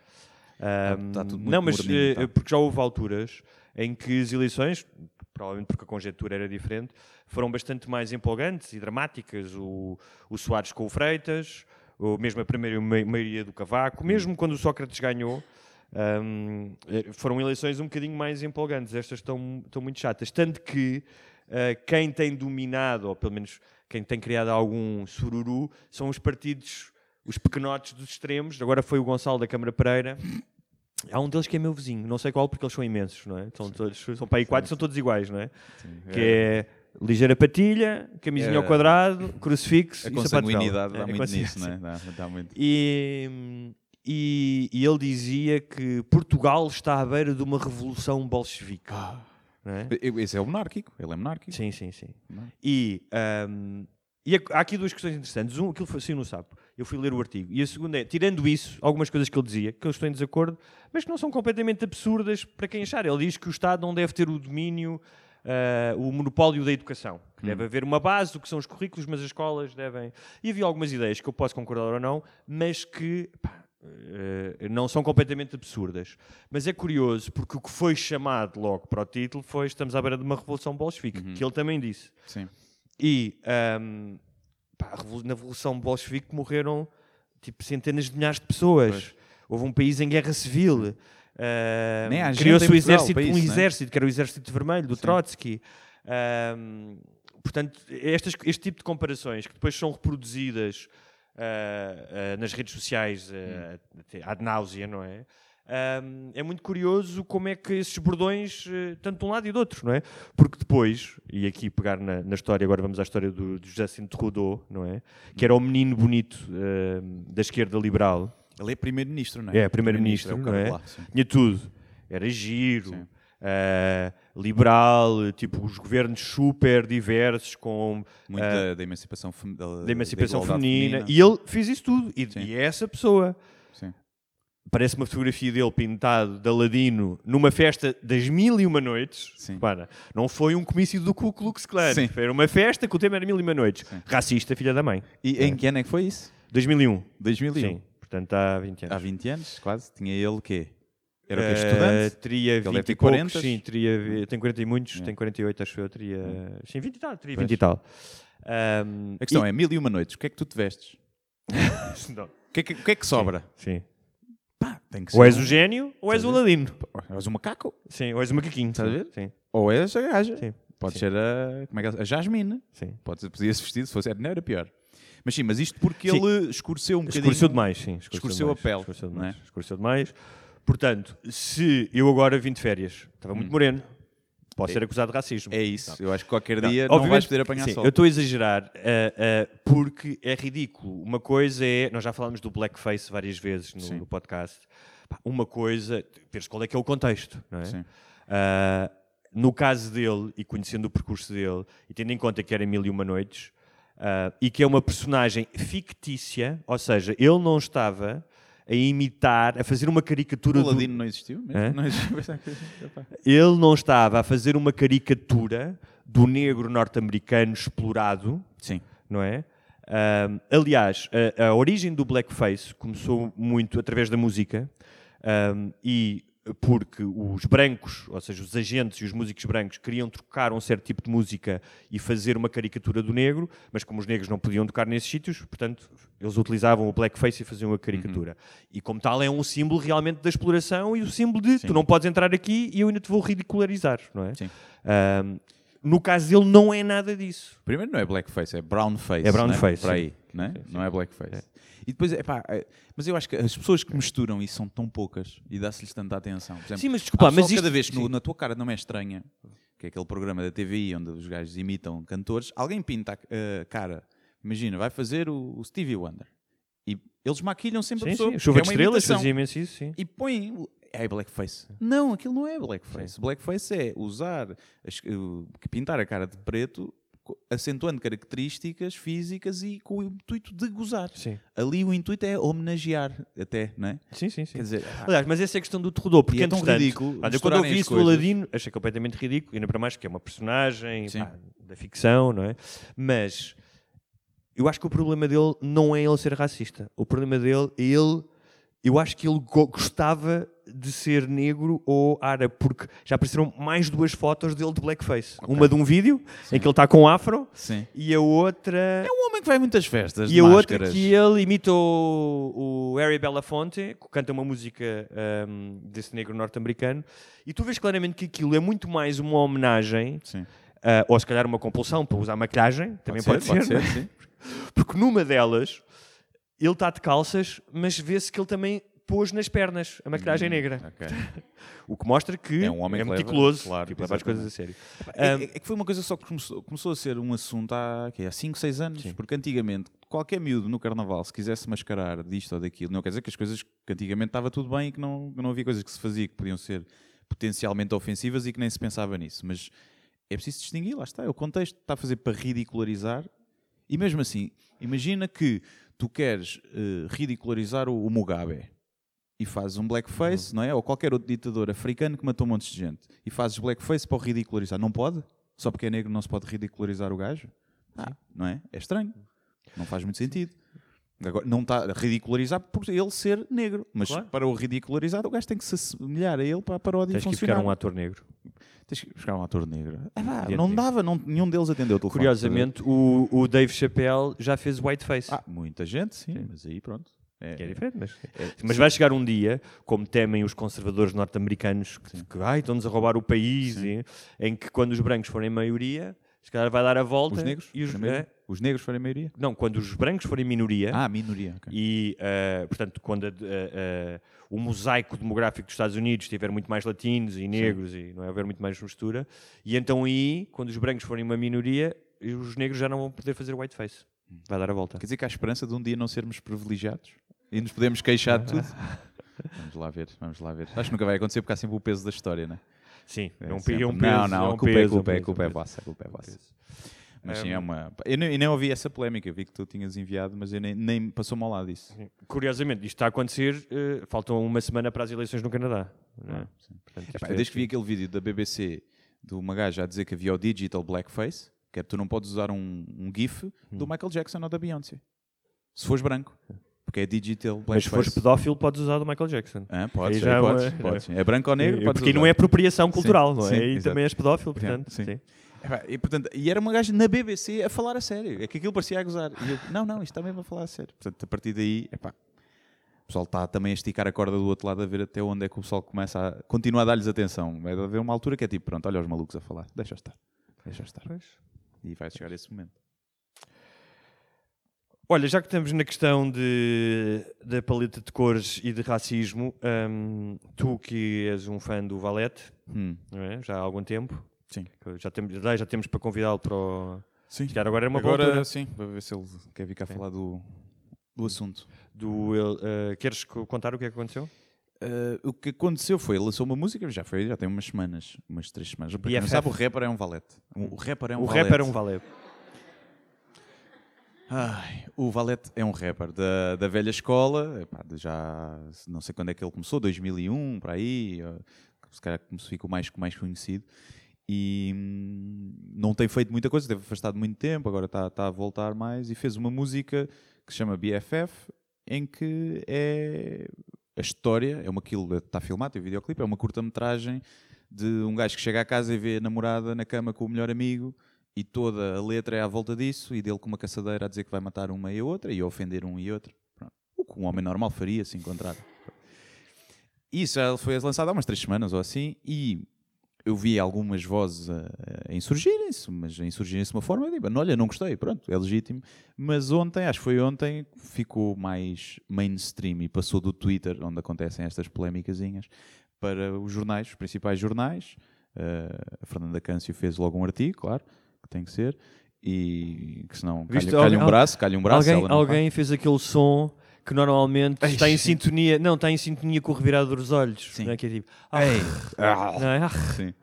Ahm, Tá- tudo muito não, mas morninho, eh, tá. porque já houve alturas em que as eleições, provavelmente porque a conjectura era diferente, foram bastante mais empolgantes e dramáticas. O, o Soares com o Freitas, ou mesmo a primeira ma- maioria do Cavaco, mesmo quando o Sócrates ganhou. ahm, eh, foram eleições um bocadinho mais empolgantes. Estas estão, estão muito chatas. Tanto que eh, quem tem dominado, ou pelo menos quem tem criado algum sururu, são os partidos, os pequenotes dos extremos. Agora foi o Gonçalo da Câmara Pereira. Há um deles que é meu vizinho, não sei qual, porque eles são imensos, não é? São, todos, são para aí quatro, são todos iguais, não é? Que é ligeira patilha, camisinha ao É. quadrado, crucifixo A e sapato de consanguinidade É, dá a muito nisso, não é? Dá, dá muito. E, e, e ele dizia que Portugal está à beira de uma revolução bolchevique. não é? Esse é o monárquico, ele é monárquico. Sim, sim, sim. É? E, ahm, e há aqui duas questões interessantes. Um, aquilo foi assim no sapo. Eu fui ler o artigo. E a segunda é, tirando isso, algumas coisas que ele dizia, que eu estou em desacordo, mas que não são completamente absurdas para quem achar. Ele diz que o Estado não deve ter o domínio, ah, o monopólio da educação. Que deve haver uma base do que são os currículos, mas as escolas devem... E havia algumas ideias que eu posso concordar ou não, mas que... pá, eh, não são completamente absurdas. Mas é curioso porque o que foi chamado logo para o título foi Estamos à beira de uma revolução bolchevique, que ele também disse. Sim. E ahm, pá, na Revolução Bolchevique morreram tipo, centenas de milhares de pessoas. Pois. Houve um país em guerra civil. Gente Criou-se o Portugal exército, para um não é? exército, que era o Exército Vermelho, do Sim. Trotsky. Ahm, portanto, estas, este tipo de comparações que depois são reproduzidas ah, nas redes sociais ah, Hum. ad náusea, não é? Ahm, é muito curioso como é que esses bordões, eh, tanto de um lado e do outro, não é? Porque depois, e aqui pegar na, na história, agora vamos à história do, do Justin Trudeau, não é? Que era o menino bonito ahm, da esquerda liberal, Ele é primeiro-ministro, não é? É, primeiro-ministro, é o não é? tinha tudo. Era giro, ah, liberal, tipo os governos super diversos, com Muito ah, da, da emancipação, da, da emancipação igualdade feminina, e ele fez isso tudo. E, e é essa pessoa. Sim. Parece uma fotografia dele pintado de Aladino numa festa das mil e uma noites. Sim. Repara, não foi um comício do Ku Klux Klan. Sim. Foi uma festa que o tema era mil e uma noites. Sim. Racista, filha da mãe. E em que ano é que foi isso? 2001. 2001. Sim. Portanto, há 20 anos. Há 20 anos, quase. Tinha ele o quê? Era o quê? Eh, Estudante? Teria Ele 20 deve ter e poucos, 40? sim, teria, tem 40 e muitos, É. tem 48, acho eu, teria... Sim, 20 e tal, teria Pois. 20 e tal. Ahm, A questão e- é, mil e uma noites, o que é que tu te vestes? O que é que, o que, é que sobra? Sim. Pá, tem que Ou és o gênio ou és o a Aladino. Ou és um macaco. Sim, ou és o macaquinho. Estás a ver? Sim, Ou és a gaja. sim, Pode Sim. ser a, como é que é? a Jasmine. sim. Pode ser, podia-se vestir, se fosse a não era pior. Mas sim, mas isto porque Sim. ele escureceu um bocadinho. Escureceu demais, sim. Escureceu a demais, pele, Escureceu não demais. é? Escureceu demais. Portanto, se eu agora vim de férias, estava muito moreno, posso ser acusado de racismo. É isso. Eu acho que qualquer Não, dia não obviamente- vais poder apanhar sim, sol. Eu estou a exagerar ah, ah, porque é ridículo. Uma coisa é. Nós já falámos do blackface várias vezes no, no podcast. Uma coisa. Vês qual é que é o contexto, não é? Sim. Ah, no caso dele, e conhecendo o percurso dele, e tendo em conta que era Mil e Uma Noites, e que é uma personagem fictícia, ou seja, ele não estava a imitar, a fazer uma caricatura O do, Ladino não existiu mesmo? Não existiu. Epá. ele não estava a fazer uma caricatura do negro norte-americano explorado, Sim. não é? Ahm, aliás, a, a origem do blackface começou muito através da música ahm, e porque os brancos, ou seja, os agentes e os músicos brancos queriam trocar um certo tipo de música e fazer uma caricatura do negro, mas como os negros não podiam tocar nesses sítios, portanto, eles utilizavam o blackface e faziam a caricatura. E como tal é um símbolo realmente da exploração e o símbolo de Sim. tu não podes entrar aqui e eu ainda te vou ridicularizar, não é? Sim. Ahm, no caso dele não é nada disso. Primeiro não é blackface, é brownface. É brownface, Né? Aí, né? não é blackface. E depois, epá, é, mas eu acho que as pessoas que misturam isso são tão poucas e dá-se-lhes tanta atenção. Por exemplo, Sim, mas desculpa, mas isto- cada vez que no- na tua cara não é estranha, que é aquele programa da TVI onde os gajos imitam cantores, alguém pinta a a cara. Imagina, vai fazer o, o Stevie Wonder. E eles maquilham sempre a Sim, pessoa. sim. Chuva de porque é estrelas fazia imenso isso, sim. E põem. É blackface. Não, aquilo não é blackface. Blackface é usar, pintar a cara de preto, acentuando características físicas e com o intuito de gozar. Sim, Ali o intuito é homenagear, até, não é? sim, sim. sim. Quer dizer, Aliás, mas essa é a questão do Trudeau, porque E é tão ridículo olha, quando eu vi isso do. Aladino, achei completamente ridículo, ainda para mais que é uma personagem Sim. pá, da ficção, não é? Mas eu acho que o problema dele não é ele ser racista. O problema dele é ele. Eu acho que ele go- gostava de ser negro ou árabe, porque já apareceram mais duas fotos dele de blackface. Uma de um vídeo em que ele está com afro sim. e a outra. É um homem que vai a muitas festas. E de a outra máscaras. que ele imita o, o Harry Belafonte, que canta uma música um, desse negro norte-americano, e tu vês claramente que aquilo é muito mais uma homenagem, Sim. ah, ou se calhar uma compulsão para usar maquilhagem, também pode, pode ser, ser, sim. porque numa delas ele está de calças, mas vê-se que ele também pôs nas pernas a maquilhagem negra, Ok. o que mostra que É um homem leva- meticuloso, claro, tipo, leva as coisas a sério. É, Um, é que foi uma coisa só que começou, começou a ser um assunto há, quê, há 5, 6 anos. Sim. Porque antigamente, qualquer miúdo no carnaval, se quisesse mascarar disto ou daquilo, não quer dizer que as coisas que antigamente estava tudo bem e que não, não havia coisas que se fazia que podiam ser potencialmente ofensivas e que nem se pensava nisso. Mas é preciso distinguir, lá está. É o contexto está a fazer para ridicularizar. E mesmo assim, imagina que tu queres eh, ridicularizar o, o Mugabe e fazes um blackface, não é? Ou qualquer outro ditador africano que matou um monte de gente e fazes blackface para o ridicularizar. Não pode? Só porque é negro não se pode ridicularizar o gajo? Ah, não é? É estranho. Não faz muito sentido. Agora, não está a ridicularizar por ele ser negro, mas Claro. para o ridicularizar, o gajo tem que se assemelhar a ele para a paródia tens que ir funcionar. buscar um ator negro. Tens que buscar um ator negro. Ah, pá, não dava, não, nenhum deles atendeu o telefone. Curiosamente, o, o Dave Chappelle já fez whiteface. Ah, muita gente, sim, mas aí pronto. É, Que é diferente, mas, é- mas vai chegar um dia, como temem os conservadores norte-americanos, que, que estão-nos a roubar o país, e- em que quando os brancos forem maioria, se calhar vai dar a volta. Os negros? E os, é? Os negros forem maioria? Não, quando os brancos forem minoria. Ah, minoria. ok. E, eh, portanto, quando a- a- a- o mosaico demográfico dos Estados Unidos tiver muito mais latinos e negros e não haver muito mais mistura, e então aí, quando os brancos forem uma minoria, os negros já não vão poder fazer whiteface. Vai dar a volta. Quer dizer que há esperança de um dia não sermos privilegiados e nos podemos queixar de tudo. vamos lá ver, vamos lá ver. Acho que nunca vai acontecer porque há sempre o peso da história, né? Sim, é, um, é um peso. Não, não, é um a culpa é, peso, culpa, é é, culpa é vossa, a culpa é vossa. Mas sim, é uma. Eu nem, eu nem ouvi essa polémica, vi que tu tinhas enviado, mas eu nem, nem passou-me ao lado disso. Curiosamente, isto está a acontecer, eh, faltam uma semana para as eleições no Canadá. não é? Portanto, isto Epá, é- desde que vi aquele vídeo da BBC de uma gaja a dizer que havia o digital blackface, que é tu não podes usar um, um GIF Hum. do Michael Jackson ou da Beyoncé. Se fores branco. Porque é digital Mas se fores pedófilo, podes usar do Michael Jackson. Ah, podes, já é podes, podes. É branco ou negro, podes Porque aí não usar. é apropriação cultural, não é? sim, exato. também és pedófilo, portanto. sim. sim. Epá, E, portanto, e era uma gaja na BBC a falar a sério. É que aquilo parecia a gozar. E eu, não, não, isto também vai falar a sério. Portanto, a partir daí, epá, o pessoal está também a esticar a corda do outro lado a ver até onde é que o pessoal começa a continuar a dar-lhes atenção. Vai haver uma altura que é tipo, pronto, olha os malucos a falar. Deixa estar. Deixa estar. E vai chegar esse momento. Olha, já que estamos na questão de, da paleta de cores e de racismo, hum, tu que és um fã do Valete, Hum, é? já há algum tempo, Sim. já temos, já temos para convidá-lo para o. Sim. Calhar agora é uma boa Agora, altura sim, vou ver se ele quer vir cá falar do, do assunto. do. eh, queres co- contar o que é que aconteceu? Uh, o que aconteceu foi, ele lançou uma música, já foi, já tem umas semanas, umas três semanas. Para quem não sabe, o rapper é um valete. O rapper é um o valete. rapper é um Valete. Ai, o Valete é um rapper da, da velha escola, epá, já não sei quando é que ele começou, 2001, para aí, eh, se calhar ficou mais, mais conhecido. E hum, não tem feito muita coisa, teve afastado muito tempo, agora está está a voltar mais e fez uma música que se chama BFF, em que é a história, é uma aquilo, está filmado, tem videoclipe, é uma curta-metragem de um gajo que chega à casa e vê a namorada na cama com o melhor amigo e toda a letra é à volta disso e dele com uma caçadeira a dizer que vai matar uma e a outra e a ofender um e outro. Pronto. O que um homem normal faria se encontrar. Isso já foi lançado há umas três semanas ou assim e eu vi algumas vozes a, a insurgirem-se, mas a insurgirem-se de uma forma, eu digo, olha, não gostei, pronto, é legítimo. Mas ontem, acho que foi ontem, ficou mais mainstream e passou do Twitter, onde acontecem estas polémicasinhas, para os jornais, os principais jornais. Uh, a Fernanda Câncio fez logo um artigo, claro, que tem que ser, e que senão calha, Viste, calha um braço, calha um braço. alguém alguém fez aquele som que normalmente Ai, está em sim. sintonia. Não, está em sintonia com o revirado dos olhos. Sim. Não é? Que é tipo. Ei, não é? Ah. Sim.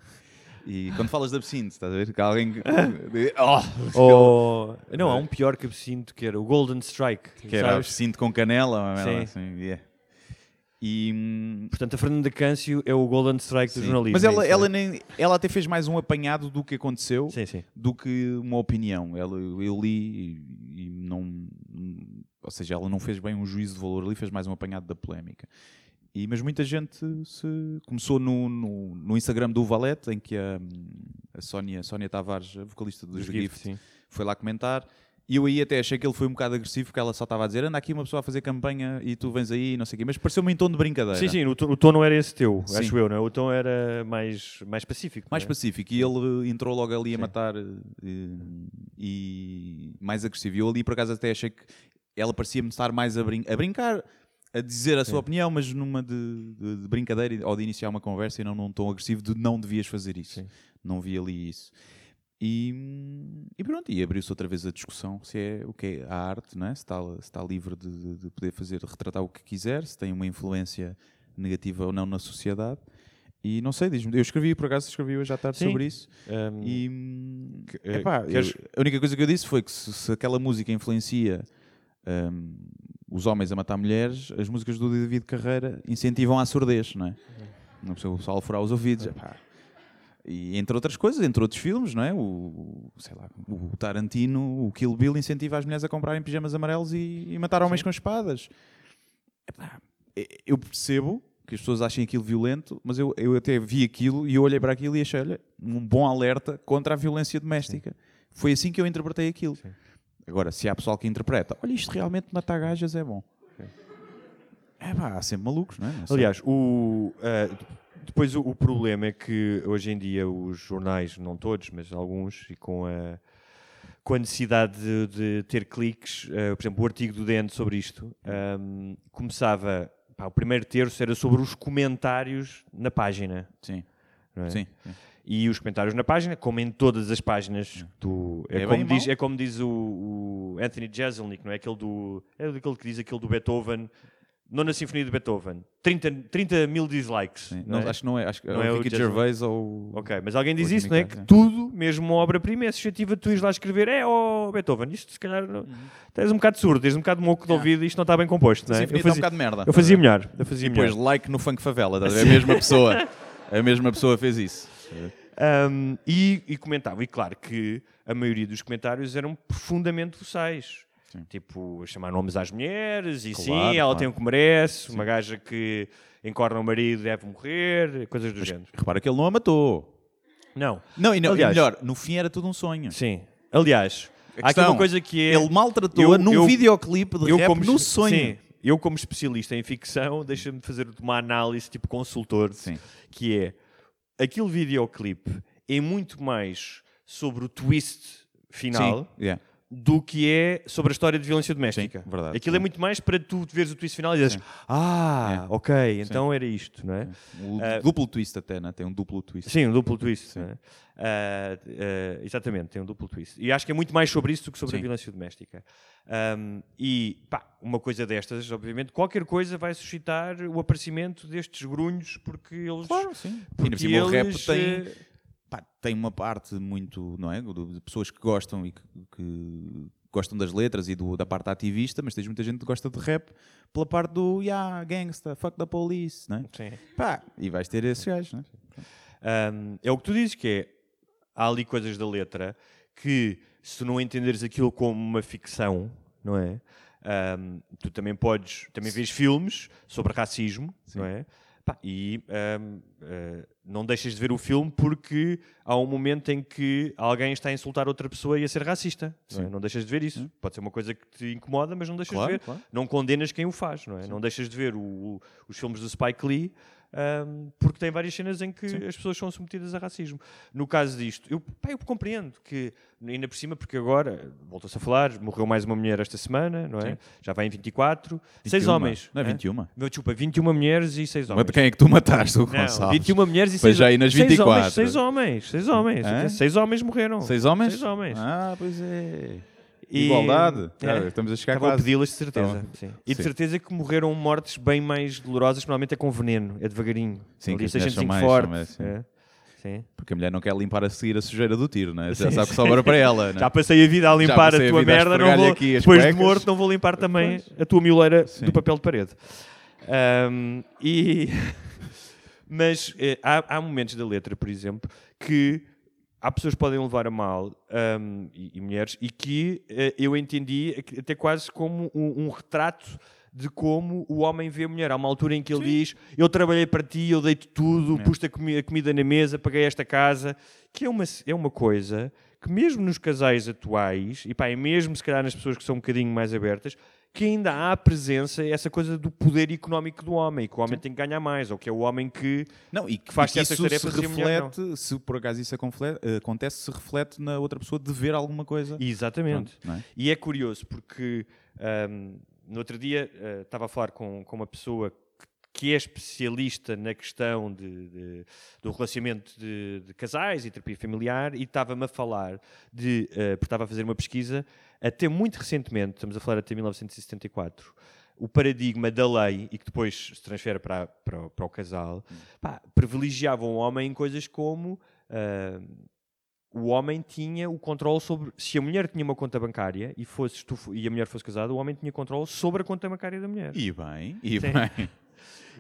E quando falas de absinto, estás a ver? Que alguém. Oh, Ou- Não, há um pior que absinto que era o Golden Strike. que era sabes? absinto com canela, uma merda Sim. assim. yeah. E. hum, Portanto, a Fernanda Câncio é o Golden Strike do sim. jornalismo. Mas é ela, isso, ela, é? nem, ela até fez mais um apanhado do que aconteceu Sim, sim. do que uma opinião. Ela, eu li e, e não. Ou seja, ela não fez bem um juízo de valor ali, fez mais um apanhado da polémica. E, mas muita gente se começou no, no, no Instagram do Valete, em que a, a Sónia, Sónia Tavares, a vocalista dos Dos Gift, foi lá comentar. E eu aí até achei que ele foi um bocado agressivo, porque ela só estava a dizer: anda aqui uma pessoa a fazer campanha e tu vens aí, não sei o quê. Mas pareceu-me em tom de brincadeira. Sim, sim, o, o tom não era esse teu, Sim. acho eu, não é? O tom era mais, mais pacífico. Mais é? pacífico. E ele entrou logo ali a Sim. matar eh, e mais agressivo. E eu ali por acaso até achei que ela parecia-me estar mais a, brin a brincar, a dizer a sua opinião, mas numa de, de- de brincadeira ou de iniciar uma conversa e não num tom agressivo de não devias fazer isso. Sim. Não vi ali isso. E, e pronto, e abriu-se outra vez a discussão se é o que é a arte, não é? se, está, se está livre de, de- de poder fazer, retratar o que quiser, se tem uma influência negativa ou não na sociedade. E não sei, diz-me, eu escrevi, por acaso escrevi hoje à tarde Sim. sobre isso. Um, E hum, eh, epá, queres- eu- a única coisa que eu disse foi que se, se aquela música influencia hum, os homens a matar mulheres, as músicas do David Carreira incentivam a surdez, não é? Não precisa o pessoal furar os ouvidos. epá. E entre outras coisas, entre outros filmes, não é? O, sei lá, o Tarantino, o Kill Bill incentiva as mulheres a comprarem pijamas amarelos e, e matar homens com espadas. Epá, eu percebo que as pessoas achem aquilo violento, mas eu, eu até vi aquilo e eu olhei para aquilo e achei, olha, um bom alerta contra a violência doméstica. Foi assim que eu interpretei aquilo. Sim. Agora, se há pessoal que interpreta, olha, isto realmente matar gajas é bom. É pá, há sempre malucos, não é? Não. Aliás, o, uh, depois o, o problema é que hoje em dia os jornais, não todos, mas alguns, e com a, com a necessidade de, de ter cliques, eh, por exemplo, o artigo do DN sobre isto, ahm, começava, pá, o primeiro terço era sobre os comentários na página. Sim. é? Sim. E os comentários na página, como em todas as páginas do. É, É como, diz, é como diz o, o Anthony Jeselnik, não é? Aquele do. É aquele que diz aquele do Beethoven, Nona Sinfonia de Beethoven. 30, 30 mil dislikes. Sim. não é? Acho que não é. Acho que Não é é o Ricky Gervais ou. Ok, mas alguém diz isso, não é? Que tudo, mesmo uma obra-prima, é suscetível de tu ires lá escrever, é, ó Beethoven, isto se calhar não... tens um bocado surdo, tens um bocado de moco de ouvido e isto não está bem composto, não é? Sinfonia Eu está um fazia, bocado de merda. eu fazia melhor, eu fazia E depois melhor. like no Funk Favela. ver? A mesma pessoa. A mesma pessoa fez isso. Um, e, e comentava, e claro que a maioria dos comentários eram profundamente vocais. Sim. Tipo, chamar nomes às mulheres, e Claro, sim, ela claro. tem o que merece, uma gaja que encorna o marido deve morrer, coisas do género. Repara que ele não a matou. Não, Não, e, não, e Aliás- melhor, no fim era tudo um sonho. sim. Aliás, A há aqui questão, uma coisa que é... Ele maltratou-a num eu- videoclipe de eu rap como no sonho. Sim, eu como especialista em ficção, deixa-me fazer uma análise tipo consultor, Sim. que é aquele videoclipe é muito mais sobre o twist final Sim, yeah. Do que é sobre a história de violência doméstica. Sim, verdade. Aquilo é muito mais para tu veres o twist final e dizes, ah, ok, então era isto, não é? O Ah, duplo twist até, né? Tem um duplo twist. Sim, um duplo twist. não é? Ah, ah, exatamente, tem um duplo twist. E acho que é muito mais sobre isso do que sobre Sim. a violência doméstica. Ahm, e, pá, uma coisa destas, obviamente, qualquer coisa vai suscitar o aparecimento destes grunhos porque eles. Claro, sim. E Porque cima o rap eles, tem, eh, pá, tem uma parte muito, não é? De pessoas que gostam e que, que gostam das letras e do- da parte ativista, mas tens muita gente que gosta de rap pela parte do yeah, gangsta, fuck the police, não é? Sim. Pá, e vais ter esses gajos, não é? Um, é o que tu dizes, que é há ali coisas da letra que se tu não entenderes aquilo como uma ficção, não é? Um, tu também podes, também vês filmes sobre racismo, não é? Pá, e um, uh, não deixas de ver o filme porque há um momento em que alguém está a insultar outra pessoa e a ser racista. Não, é? não deixas de ver isso. Pode ser uma coisa que te incomoda, mas não deixas Claro, de ver. claro. Não condenas quem o faz, não é? Não deixas de ver o- o- os filmes do Spike Lee um, porque tem várias cenas em que as pessoas são submetidas a racismo. No caso disto, eu, pá, eu compreendo que, ainda por cima, porque agora, voltou-se a falar, morreu mais uma mulher esta semana, não é? Já vai em 24. Seis 21, homens. Não é hã? 21? Meu, desculpa, 21 mulheres e 6 Mas homens. de quem é que tu mataste, o Não, Gonçalo? 21 mulheres e 6 já aí nas 24. 6 homens, 6 homens. Hã? 6 homens morreram. Seis homens? Seis homens. Ah, pois é. E- Igualdade. É. Ah, estamos a chegar Estava a quase. pedi-las de certeza. Sim. E de Sim. certeza que morreram mortes bem mais dolorosas, que normalmente é com veneno, é devagarinho. Sim, Ali que as a mulheres são 605 mais- forte. são mais, sim. é. Sim. Porque a mulher não quer limpar a seguir a sujeira do tiro, não é? Já Sim, sabe que sobra para ela, não é? Já passei a vida a limpar a a tua a merda, não vou, depois de cuecas. morto não vou limpar também a tua mioleira Sim. do papel de parede. Ahm, e... Mas eh, há, há momentos da letra, por exemplo, que há pessoas que podem levar a mal, ahm, e, e mulheres, e que eh, eu entendi até quase como um, um retrato de como o homem vê a mulher. Há uma altura em que ele diz: Eu trabalhei para ti, eu dei-te tudo, pus-te a, comi- a comida na mesa, paguei esta casa. Que é uma, é uma coisa que, mesmo nos casais atuais, e pá, e mesmo se calhar nas pessoas que são um bocadinho mais abertas, que ainda há a presença, essa coisa do poder económico do homem, que o homem tem que ganhar mais, ou que é o homem que. Não, e que faz certas isso tarefas se mulher reflete, se por acaso isso eh, acontece, se reflete na outra pessoa de ver alguma coisa. Exatamente. Pronto, é? E é curioso porque ahm, no outro dia ah, estava a falar com, com uma pessoa que- que é especialista na questão de, de- do relacionamento de, de casais e terapia familiar e estava-me a falar de, ah, porque estava a fazer uma pesquisa, até muito recentemente, estamos a falar até 1974, o paradigma da lei e que depois se transfere para, para, o- para o casal, pá, privilegiava o homem em coisas como ah, o homem tinha o controle sobre. Se a mulher tinha uma conta bancária e, fosses tu, e a mulher fosse casada, o homem tinha controle sobre a conta bancária da mulher. E bem, e Sim. bem.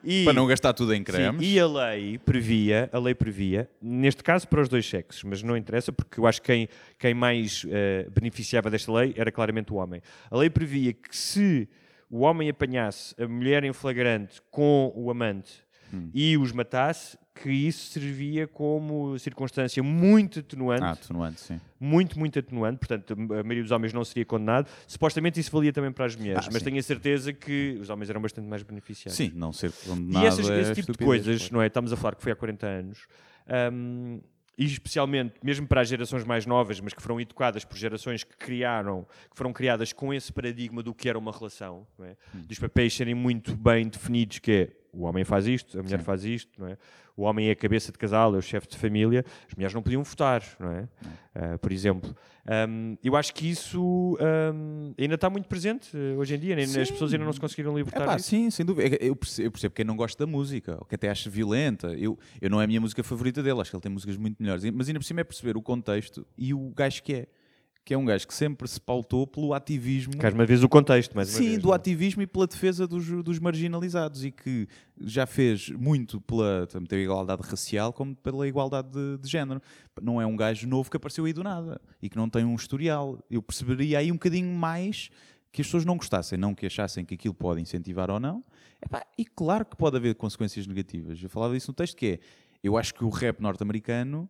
E- Para não gastar tudo em Sim, cremes. e a lei previa, a lei previa, neste caso para os dois sexos, mas não interessa porque eu acho que quem, quem mais eh, beneficiava desta lei era claramente o homem. A lei previa que se o homem apanhasse a mulher em flagrante com o amante Hum. e os matasse, que isso servia como circunstância muito atenuante, Ah, atenuante, sim. muito, muito atenuante, portanto a maioria dos homens não seria condenado. Supostamente isso valia também para as mulheres, Ah, mas sim. tenho a certeza que os homens eram bastante mais beneficiados. Sim, não ser E condenado essas- é esse tipo de coisas, não é? Estamos a falar que foi há 40 anos. hum, e especialmente, mesmo para as gerações mais novas, mas que foram educadas por gerações que criaram, que foram criadas com esse paradigma do que era uma relação, é? Hum. dos papéis serem muito bem definidos, que é o homem faz isto, a mulher Sim. faz isto, não é? O homem é a cabeça de casal, é o chefe de família, as mulheres não podiam votar, não é? Ah, por exemplo. Hum, eu acho que isso hum, ainda está muito presente eh, hoje em dia, Sim. as pessoas ainda não se conseguiram libertar É pá, disso. sim, sem dúvida. Eu percebo, eu percebo quem não gosta da música, ou que até acha violenta. Eu, eu não é a minha música favorita dele, acho que ele tem músicas muito melhores. Mas ainda por cima é perceber o contexto e o gajo que é. Que é um gajo que sempre se pautou pelo ativismo. Mais uma vez o contexto, uma Sim, vez, do não é? ativismo e pela defesa dos, dos marginalizados e que já fez muito pela tanto igualdade racial como pela igualdade de, de género. Não é um gajo novo que apareceu aí do nada e que não tem um historial. Eu perceberia aí um bocadinho mais que as pessoas não gostassem, não que achassem que aquilo pode incentivar ou não. Epá, e claro que pode haver consequências negativas. Eu falava disso no texto que é, eu acho que o rap norte-americano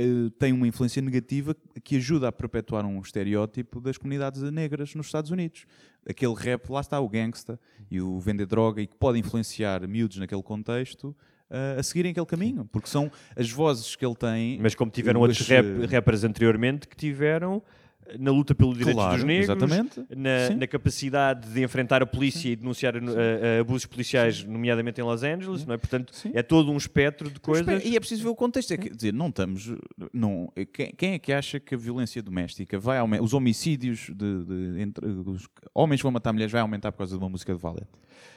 eh, tem uma influência negativa que ajuda a perpetuar um estereótipo das comunidades negras nos Estados Unidos. Aquele rap, lá está o gangsta e o vender droga e que pode influenciar miúdos naquele contexto eh, a seguirem aquele caminho, porque são as vozes que ele tem. Mas como tiveram as, outros rap- eh, rappers anteriormente que tiveram eh, na luta pelos direitos Claro, dos negros, na, Sim. na capacidade de enfrentar a polícia e denunciar eh, eh, abusos policiais, nomeadamente em Los Angeles, não é? Portanto, Sim. é todo um espectro de coisas. E é preciso ver o contexto. É que, dizer, não estamos. Não, quem, quem é que acha que a violência doméstica vai aumentar? Os homicídios de, de- entre os homens que vão matar mulheres vai aumentar por causa de uma música de valete?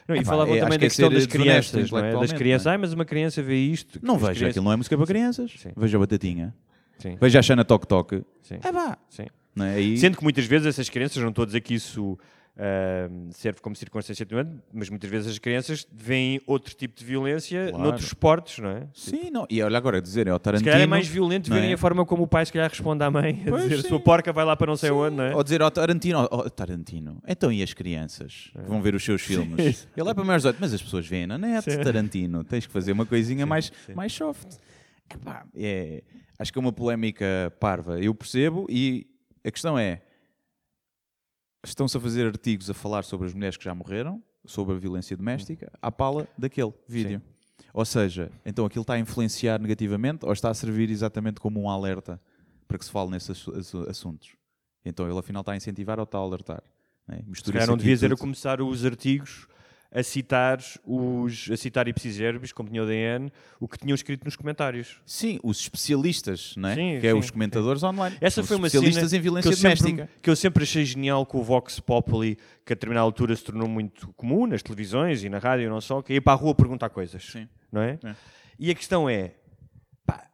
Não, e falavam é- também da é questão das crianças, não é? Das crianças. não é? Ai, mas uma criança vê isto. Não veja, crianças- aquilo não é música para crianças. Sim. Veja a batatinha. Sim, Veja a Xana Toque Toque. sim, É pá. sim. É? Aí, Sendo que muitas vezes essas crianças, não estou a dizer que isso ah, serve como circunstância atenuante, mas muitas vezes as crianças veem outro tipo de violência Claro. noutros esportes, não é? Sim, não. E olha agora, dizer, é o Se Tarantino. calhar é mais violento verem é? a forma como o pai se calhar responde à mãe, a Pois, dizer sim. sua porca vai lá para não sei onde, não é? Ou dizer ao Tarantino, ó, ó, Tarantino, então e as crianças que vão ver os seus filmes? Ele é para maiores de oito, mas as pessoas veem na net, Sim. Tarantino, tens que fazer uma coisinha mais, mais soft. Epá, é, acho que é uma polémica parva, eu percebo, e a questão é, estão-se a fazer artigos a falar sobre as mulheres que já morreram, sobre a violência doméstica, à pala daquele vídeo. Ou seja, então aquilo está a influenciar negativamente ou está a servir exatamente como um alerta para que se fale nesses assu- assu- assuntos? Então ele afinal está a incentivar ou está a alertar? Né? Se calhar não aqui devias era começar os artigos a citar os a citar ipsis verbis, como tinha o DN, o que tinham escrito nos comentários. Sim, os especialistas, não é? Sim, que é sim, os comentadores online. Essa São foi uma especialistas cena em violência que eu, sempre, doméstica. que eu sempre achei genial com o Vox Populi, que a determinada altura se tornou muito comum nas televisões e na rádio e não só, que ir para a rua perguntar coisas. Sim. Não é? É. E a questão é, pá,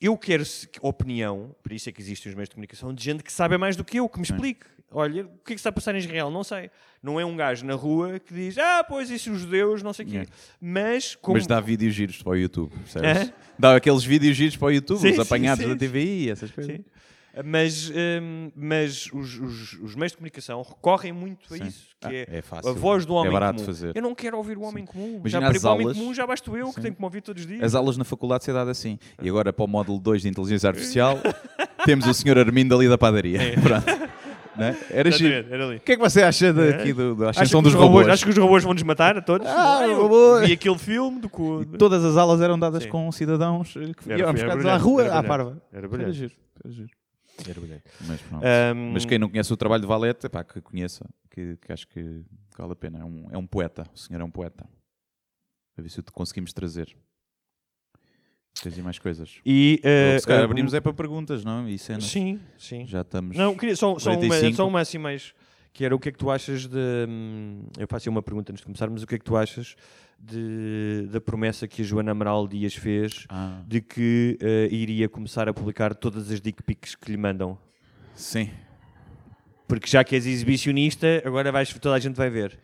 eu quero opinião, por isso é que existem os meios de comunicação, de gente que sabe mais do que eu, que me explique. Olha, o que é que está a passar em Israel? Não sei. Não é um gajo na rua que diz, ah, pois isso os judeus, não sei o quê. É. Mas, como... Mas dá vídeos giros para o YouTube, percebes? É? Dá aqueles vídeos giros para o YouTube, Sim, os sim, apanhados sim, da sim. TVI, essas coisas. Sim. Mas, hum, mas os, os- os meios de comunicação recorrem muito a Sim. isso, que Ah, é, é fácil. a voz do É homem barato comum. fazer. Eu não quero ouvir o homem comum. Imagina já as para o homem aulas- comum já basto eu, que Sim. tenho que me ouvir todos os dias. As aulas na faculdade ser dada assim. E agora para o módulo 2 de Inteligência Artificial temos o Sr. Armindo ali da padaria. Pronto. Né? Era giro. Era ali. O que é que você acha daqui do, da Acho ascensão dos robôs, robôs? acho que os robôs vão nos matar a todos. Ah, robôs. Vi aquele filme do cu. Todas as aulas eram dadas Sim. com cidadãos que Era- iam era buscados à rua, à parva. Era Era brilhante. giro. Era giro. Era brilhante. Mas. Hum, Mas quem não conhece o trabalho de Valete, pá, que conheça, que, que acho que vale a pena. É um, é um poeta, o senhor é um poeta. A ver se o conseguimos trazer. Tens aí mais coisas. E, eh, se calhar eh, abrimos é para perguntas, não? E cenas. Sim, sim. Já estamos. Não, queria só, só, uma, 45. só uma assim mais. Que era o que é que tu achas de. hum, Eu faço uma pergunta antes de começar, mas o que é que tu achas de, da promessa que a Joana Amaral Dias fez Ah, de que eh, iria começar a publicar todas as dick pics que lhe mandam? sim. Porque já que és exibicionista, agora vais, toda a gente vai ver.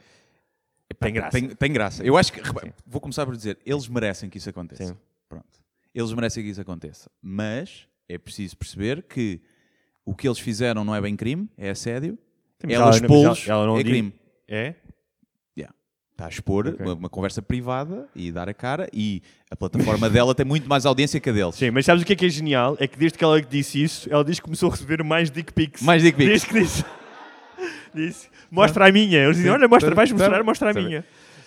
Tem graça. Tem, tem graça. Eu acho que. repara, Vou começar por dizer, eles merecem que isso aconteça. Sim. Pronto. Eles merecem que isso aconteça. Mas é preciso perceber que o que eles fizeram não é bem crime, é assédio. Mas Ela mas ela- ela não é diz- crime. É? Está a expor uma, uma conversa privada e dar a cara e a plataforma dela tem muito mais audiência que a deles. Sim, mas sabes o que é que é genial? É que desde que ela disse isso, ela diz que começou a receber mais dick pics. Mais dick pics. Desde que disse. disse mostra a minha. Eles dizem, olha, mostra, vais mostrar, mostra a minha.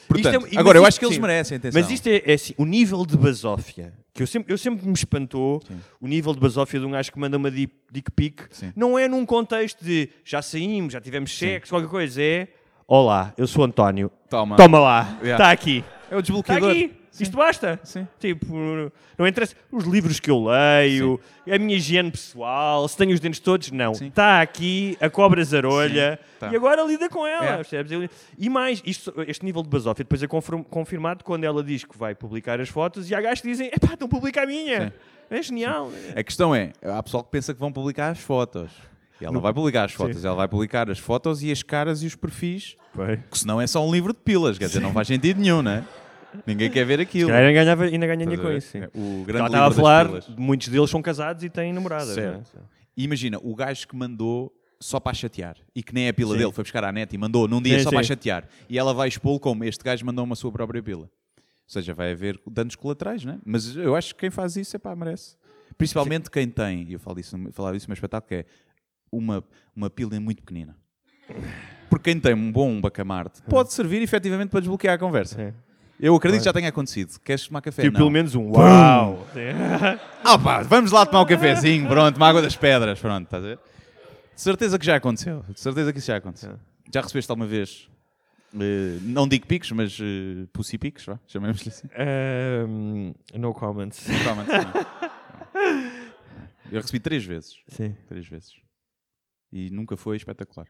Portanto, Isto é- agora, eu acho que eles sim. merecem, atenção. Mas isto é, é assim, o nível de basófia, que eu sempre, eu sempre me espantou, o nível de basófia de um gajo que manda uma dick, dick pic, Sim. não é num contexto de já saímos, já tivemos sexo, qualquer coisa, é olá, eu sou António, Toma. toma lá, está Yeah. aqui, É o está desbloqueador. Aqui, isto basta. Sim. Tipo, não interessa os livros que eu leio, a minha higiene pessoal, se tenho os dentes todos, não. Sim. Está aqui a cobra zarolha Sim, tá. e agora lida com ela, É. E mais, isto- este nível de basófia depois é confirm- confirmado quando ela diz que vai publicar as fotos e há gajos que dizem, epá, então publica a minha. Sim. É genial. A questão é, há pessoal que pensa que vão publicar as fotos. E ela não vai publicar as fotos, ela vai publicar as fotos e as caras e os perfis, que senão é só um livro de pilas, quer dizer, não faz sentido nenhum, né? Ninguém quer ver aquilo. Se calhar ainda ganhava- ainda ganha dinheiro Estás a com isso. sim. É, O grande estava a falar, muitos deles são casados e têm namoradas. Certo. é? E imagina, o gajo que mandou só para chatear e que nem é a pila Sim. dele, foi buscar à net e mandou num dia Sim, só sim. para chatear. E ela vai expô-lo como este gajo mandou uma sua própria pila. Ou seja, vai haver danos colaterais, né? Mas eu acho que quem faz isso, é pá, merece. Principalmente quem tem, e eu falo disso, falava disso no meu espetáculo, que é uma, uma pila muito pequenina. Porque quem tem um bom bacamarte pode servir efetivamente para desbloquear a conversa. Sim. Eu acredito que já tenha acontecido. Queres tomar café? Tipo, Não. pelo menos um. Uau! Ah pá, vamos lá tomar um cafezinho, pronto, uma água das pedras, pronto, estás a ver? De certeza que já aconteceu, de certeza que isso já aconteceu. Já recebeste alguma vez, eh, não digo pics, mas uh, pussy pics, vá, chamemos-lhe assim. Um, no comments. Provavelmente, não. Eu recebi três vezes, Sim. três vezes. E nunca foi espetacular.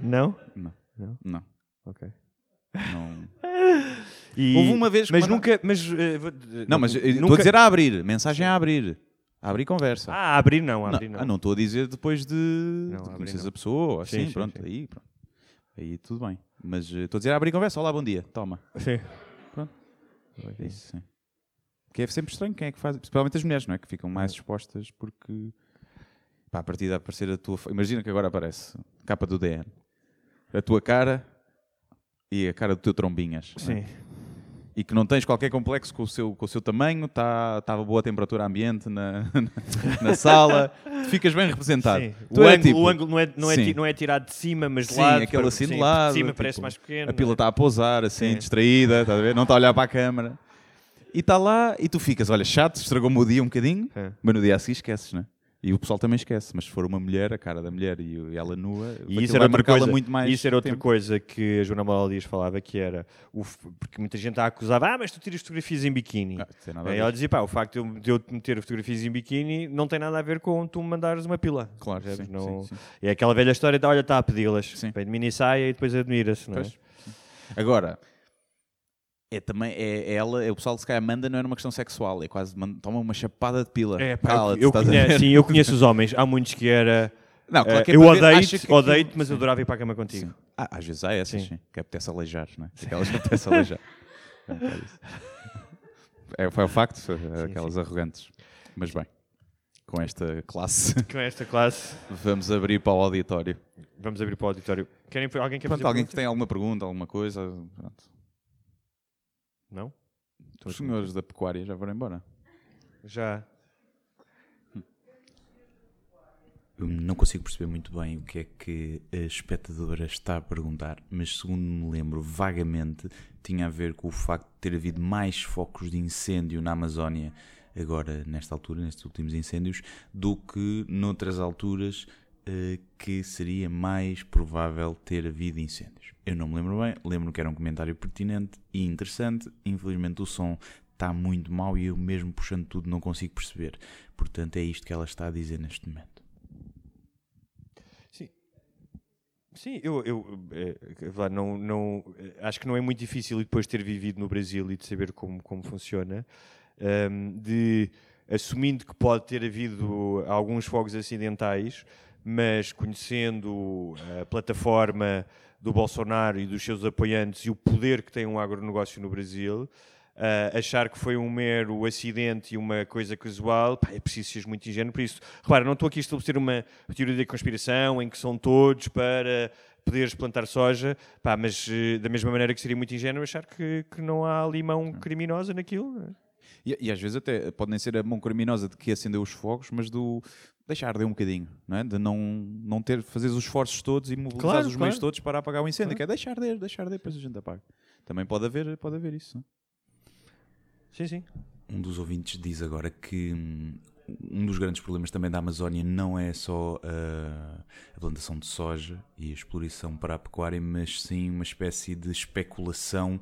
Não? Não, Não? não, Ok. não. E- Houve uma vez que Mas nunca. Mas, eh, Não, mas eu estou nunca- a dizer a abrir, mensagem a abrir. A abrir conversa. Ah, abrir não, Não, abrir não. ah, não estou a dizer depois de, de abrir conheceres não. a pessoa, Sim, assim, sim, pronto, sim. aí pronto. Aí tudo bem. Mas eh, estou a dizer abrir conversa, olá, bom dia, toma. Sim. É isso, sim. Que é sempre estranho quem é que faz, principalmente as mulheres, não é? Que ficam É. mais expostas porque pá, a partir de aparecer a tua. Imagina que agora aparece capa do DN, a tua cara e a cara do teu trombinhas. não é? E que não tens qualquer complexo com o seu, com o seu tamanho, está tá boa temperatura ambiente na, na sala, ficas bem representado. O, é ângulo, tipo- o ângulo não é, não, é, ti- não é tirado de cima, mas de Sim, lado. aquele assim de sim, lado. De cima tipo, parece mais pequeno. A pila não é? está a pousar, assim, Sim. distraída, ver? Não está a olhar para a câmara. E está lá, e tu ficas, olha, chato, estragou-me o dia um bocadinho, É. mas no dia a seguir esqueces, não é? E o pessoal também esquece, mas se for uma mulher, a cara da mulher e e ela nua, E isso era outra coisa, muito mais. isso era outra tempo. coisa que a Joana Manuel Dias falava, que era, o porque muita gente a acusava, ah, mas tu tiras fotografias em biquíni. Ah, ver. ela dizia, pá, o facto de eu, de meter fotografias em biquíni não tem nada a ver com tu me mandares uma pila. Claro, sim, Não- sim, sim. É aquela velha história de, olha, está a pedi-las, Sim. pede mini saia e depois admira-se, não é? Agora, é também, é, é ela, é o pessoal que se calhar manda, não é numa questão sexual, é quase, man- toma uma chapada de pila. É, pá, eu, estás a conheço, sim, eu conheço os homens, há muitos que era... Não, claro eh, que é eu odeio-te, aquilo- mas eu Sim. adorava ir para a cama contigo. Sim. Ah, às vezes há essas, Sim. sim. Que apetece aleijar, não é? Aquelas que apetece aleijar. É. É, foi o facto, aquelas arrogantes. Mas bem, com esta classe, Com esta classe, vamos abrir para o auditório. vamos abrir para o auditório. Querem, alguém quer Pronto, fazer alguém que tem alguma pergunta, alguma coisa. Pronto. Não? Os senhores da pecuária já foram embora. Já. Eu não consigo perceber muito bem o que é que a espectadora está a perguntar, mas segundo me lembro vagamente, tinha a ver com o facto de ter havido mais focos de incêndio na Amazónia, agora nesta altura, nestes últimos incêndios, do que noutras alturas que seria mais provável ter havido incêndios. Eu não me lembro bem, lembro que era um comentário pertinente e interessante, infelizmente o som está muito mau e eu mesmo puxando tudo não consigo perceber. Portanto, é isto que ela está a dizer neste momento. Sim, eu, eu eh, vá, não, não, eh, acho que não é muito difícil depois de ter vivido no Brasil e de saber como, como funciona, ehm, de assumindo que pode ter havido alguns fogos acidentais, mas conhecendo a plataforma do Bolsonaro e dos seus apoiantes e o poder que tem um agronegócio no Brasil, uh, achar que foi um mero acidente e uma coisa casual, pá, é preciso ser muito ingênuo por isso. Repara, não estou aqui a estabelecer uma teoria da conspiração em que são todos para poderes plantar soja, pá, mas uh, da mesma maneira que seria muito ingênuo achar que, que não há ali mão criminosa naquilo. não é? E, e às vezes até pode nem ser a mão criminosa de que acendeu os fogos, mas do deixar arder um bocadinho, não é? De não, não ter, fazer os esforços todos e mobilizar Claro, os claro. meios todos para apagar o incêndio, Claro. que é deixar arder, deixar arder, depois a gente apaga. Também pode haver, pode haver isso. não é? Sim, sim. Um dos ouvintes diz agora que hum, um dos grandes problemas também da Amazónia não é só uh, a plantação de soja e a exploração para a pecuária, mas sim uma espécie de especulação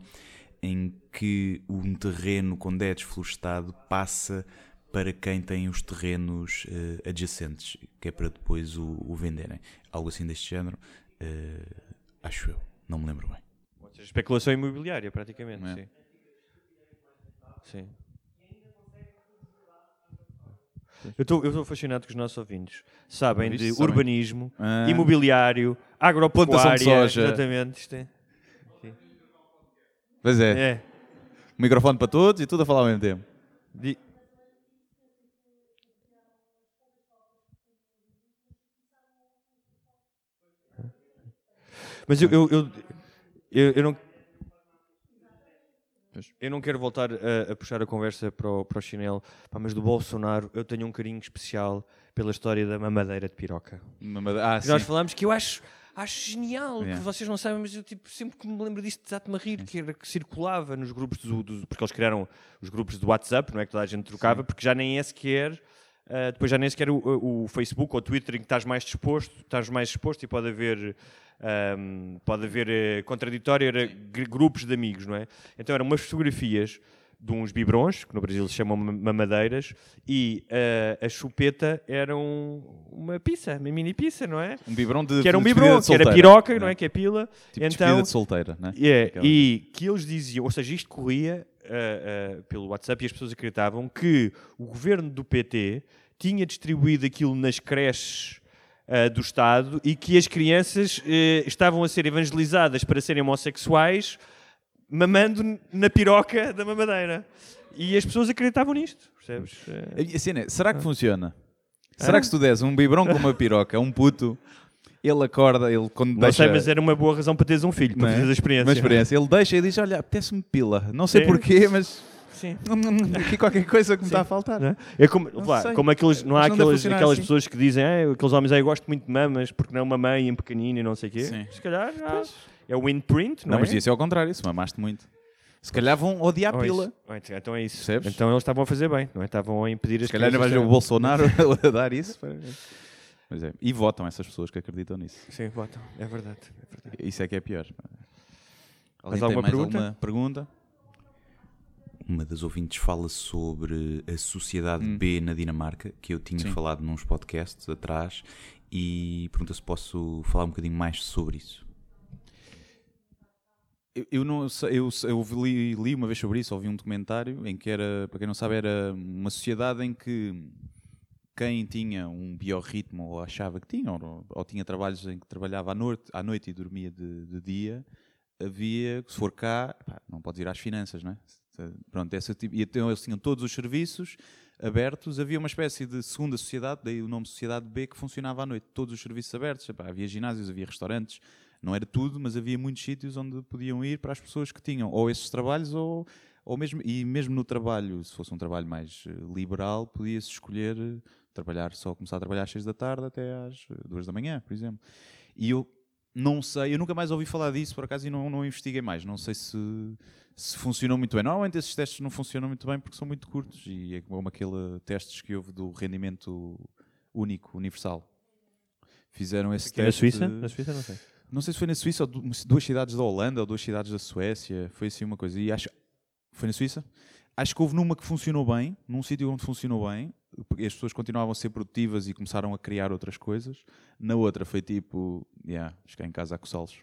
em que um terreno, quando é desflorestado, passa para quem tem os terrenos uh, adjacentes, que é para depois o, o venderem. Algo assim deste género, uh, acho eu, não me lembro bem. Pode ser especulação imobiliária, praticamente, É. sim. Sim. Eu estou eu estou fascinado com os nossos ouvintes. Sabem de urbanismo, Ah. imobiliário, agropecuária. Plantação de soja. Exatamente. Isto é. Pois é, é. microfone para todos e tudo a falar ao mesmo tempo. Di- Mas eu, eu, eu, eu, eu não. Eu não quero voltar a, a puxar a conversa para o, para o chinelo, pá, mas do Bolsonaro eu tenho um carinho especial pela história da mamadeira de piroca. Ah, Que sim. nós falamos que eu acho, acho genial, Yeah. que vocês não sabem, mas eu tipo, sempre que me lembro disto desato-me a rir, que era que circulava nos grupos do, do- porque eles criaram os grupos do WhatsApp, não é que toda a gente trocava, porque já nem é sequer ah, depois já nem sequer o, o- Facebook ou o Twitter em que estás mais disposto, estás mais exposto e pode haver ahm, pode haver eh, contraditório, era gr- grupos de amigos, não é? Então eram umas fotografias de uns biberons, que no Brasil se chamam ma- mamadeiras, e ah, a chupeta era um- uma pizza, uma mini pizza, não é? Um biberão de que era um biberon, de que era solteira, piroca, não é? Que é pila. Tipo então, de solteira, né? é, Aquela e que eles diziam, ou seja, isto corria ah, ah, pelo WhatsApp e as pessoas acreditavam que o governo do PT tinha distribuído aquilo nas creches do Estado e que as crianças estavam a ser evangelizadas para serem homossexuais mamando na piroca da mamadeira. E as pessoas acreditavam nisto, percebes? Eh, A cena é, será Ah. que funciona? Será que se tu des um biberão com uma piroca um puto, ele acorda, ele quando Não deixa... sei, mas era uma boa razão para teres um filho, para não é? teres a experiência. Uma experiência. Ele deixa e diz, olha, apetece-me pila. Não sei Sim. porquê, mas Sim. aqui qualquer coisa que me está a faltar. Não é? É como, Não sei. como aqueles, não há não deve aquelas, assim. pessoas que dizem ah, aqueles homens aí eu gosto muito de mamas porque não mamãe em pequenino e não sei o quê. Sim. Se calhar ah, é o imprint, não, Não, é? mas isso é ao contrário, isso mamaste muito. Se calhar vão odiar a Ou pila. Ou então- Então é isso. Percebes? Então eles estavam a fazer bem, não é? Estavam a impedir as Se calhar não vais ver o Bolsonaro a dar isso. Pois é. E votam essas pessoas que acreditam nisso. Sim, votam. É verdade. É verdade. Isso é que é pior. Mais tem alguma mais pergunta? alguma pergunta? Uma das ouvintes fala sobre a Sociedade B na Dinamarca, que eu tinha Sim. falado falado nos podcasts atrás, e pergunta se posso falar um bocadinho mais sobre isso. Eu, não eu, eu li, li uma vez sobre isso, ouvi um documentário em que era, para quem não sabe, era uma sociedade em que quem tinha um biorritmo ou achava que tinha, ou, ou tinha trabalhos em que trabalhava à noite, à noite e dormia de, de dia, havia, se for cá, não podes ir às finanças, não é? Pronto, essa, tipo- então eles tinham todos os serviços abertos, havia uma espécie de segunda sociedade, daí o nome Sociedade B, que funcionava à noite, todos os serviços abertos, havia ginásios, havia restaurantes, não era tudo, mas havia muitos sítios onde podiam ir para as pessoas que tinham ou esses trabalhos ou, ou mesmo, e mesmo no trabalho, se fosse um trabalho mais eh, liberal, podia-se escolher eh, trabalhar só, começar a trabalhar às 6 da tarde até às 2 da manhã, por exemplo. E eu não sei, eu nunca mais ouvi falar disso por acaso e não, não investiguei mais. Não sei se, se funcionou muito bem. Normalmente esses testes não funcionam muito bem porque são muito curtos e é como aquele testes que houve do rendimento único, universal. Fizeram esse Aqui na teste. Suíça? Na Suíça não sei. Não sei se foi na Suíça ou du- duas cidades da Holanda ou duas cidades da Suécia. Foi assim uma coisa. E acho. Foi na Suíça? Acho que houve numa que funcionou bem, num sítio onde funcionou bem, as pessoas continuavam a ser produtivas e começaram a criar outras coisas. Na outra foi tipo, yeah, ficar em casa a coçá-los.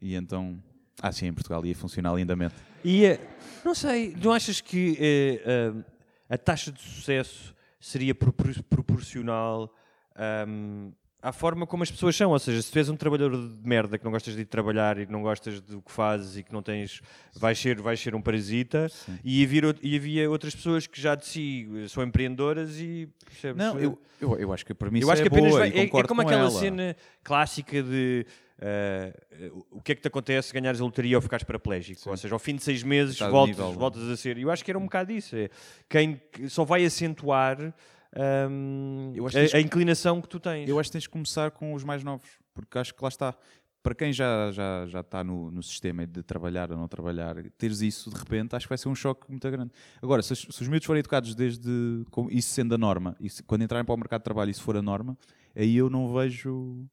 E então. Ah, sim, em Portugal ia funcionar lindamente. E eh, não sei, não achas que eh, eh, a taxa de sucesso seria propor- proporcional ahm, à forma como as pessoas são. Ou seja, se tu és um trabalhador de merda que não gostas de ir trabalhar e que não gostas do que fazes e que não tens. vais ser, vais ser um parasita. E havia, e havia outras pessoas que já de si são empreendedoras e. Percebes? Não, eu, eu, eu acho que a premissa Eu acho é que apenas boa vai- é, é como com aquela ela. cena clássica de eh, o que é que te acontece se ganhares a lotaria ou ficares paraplégico. Ou seja, ao fim de seis meses voltas, nível. voltas a ser. Eu acho que era um bocado isso. É, quem que só vai acentuar Eu acho que a, a inclinação que tu tens. Eu acho que tens de começar com os mais novos, porque acho que lá está. Para quem já, já, já está no, no sistema de trabalhar ou não trabalhar, teres isso de repente, acho que vai ser um choque muito grande. Agora, se, se os miúdos forem educados desde com isso sendo a norma, e se- quando entrarem para o mercado de trabalho isso for a norma, aí eu não vejo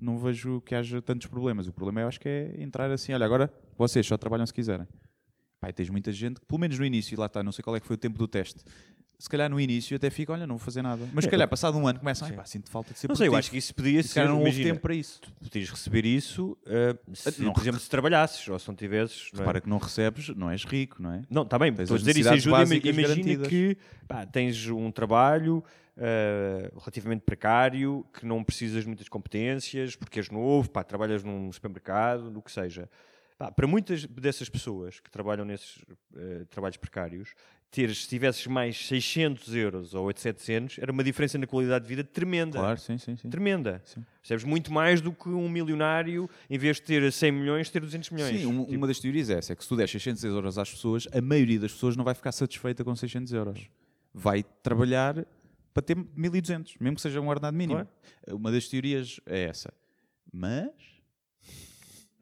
não vejo que haja tantos problemas. O problema eu acho que é entrar assim, olha, agora vocês só trabalham se quiserem. Pai, tens muita gente que, pelo menos no início, lá está, não sei qual é que foi o tempo do teste. Se calhar no início até fica, olha, não vou fazer nada. Mas se calhar, passado um ano, começam, ai pá, sinto falta de ser não sei, eu acho que isso podia se ser. não houve tempo para isso. podias receber isso eh, se, Não, por exemplo, se trabalhasses ou se não tivesses. não é? Que não recebes, não és rico, não é? Não, está bem, estou a dizer isso ajuda. Imagina garantidas. que pá, tens um trabalho eh, relativamente precário, que não precisas de muitas competências, porque és novo, pá, trabalhas num supermercado, no que seja. Pá, para muitas dessas pessoas que trabalham nesses eh, trabalhos precários, teres, se tivesses mais 600 euros ou 700, era uma diferença na qualidade de vida tremenda. Claro, sim, sim, sim. Tremenda. Sim. Percebes? Muito mais do que um milionário, em vez de ter 100 milhões, ter 200 milhões. Sim, um- Tipo, uma das teorias é essa, é que se tu der 600 euros às pessoas, a maioria das pessoas não vai ficar satisfeita com 600 euros. Vai trabalhar para ter 1200, mesmo que seja um ordenado mínimo. Uma das teorias é essa. Mas...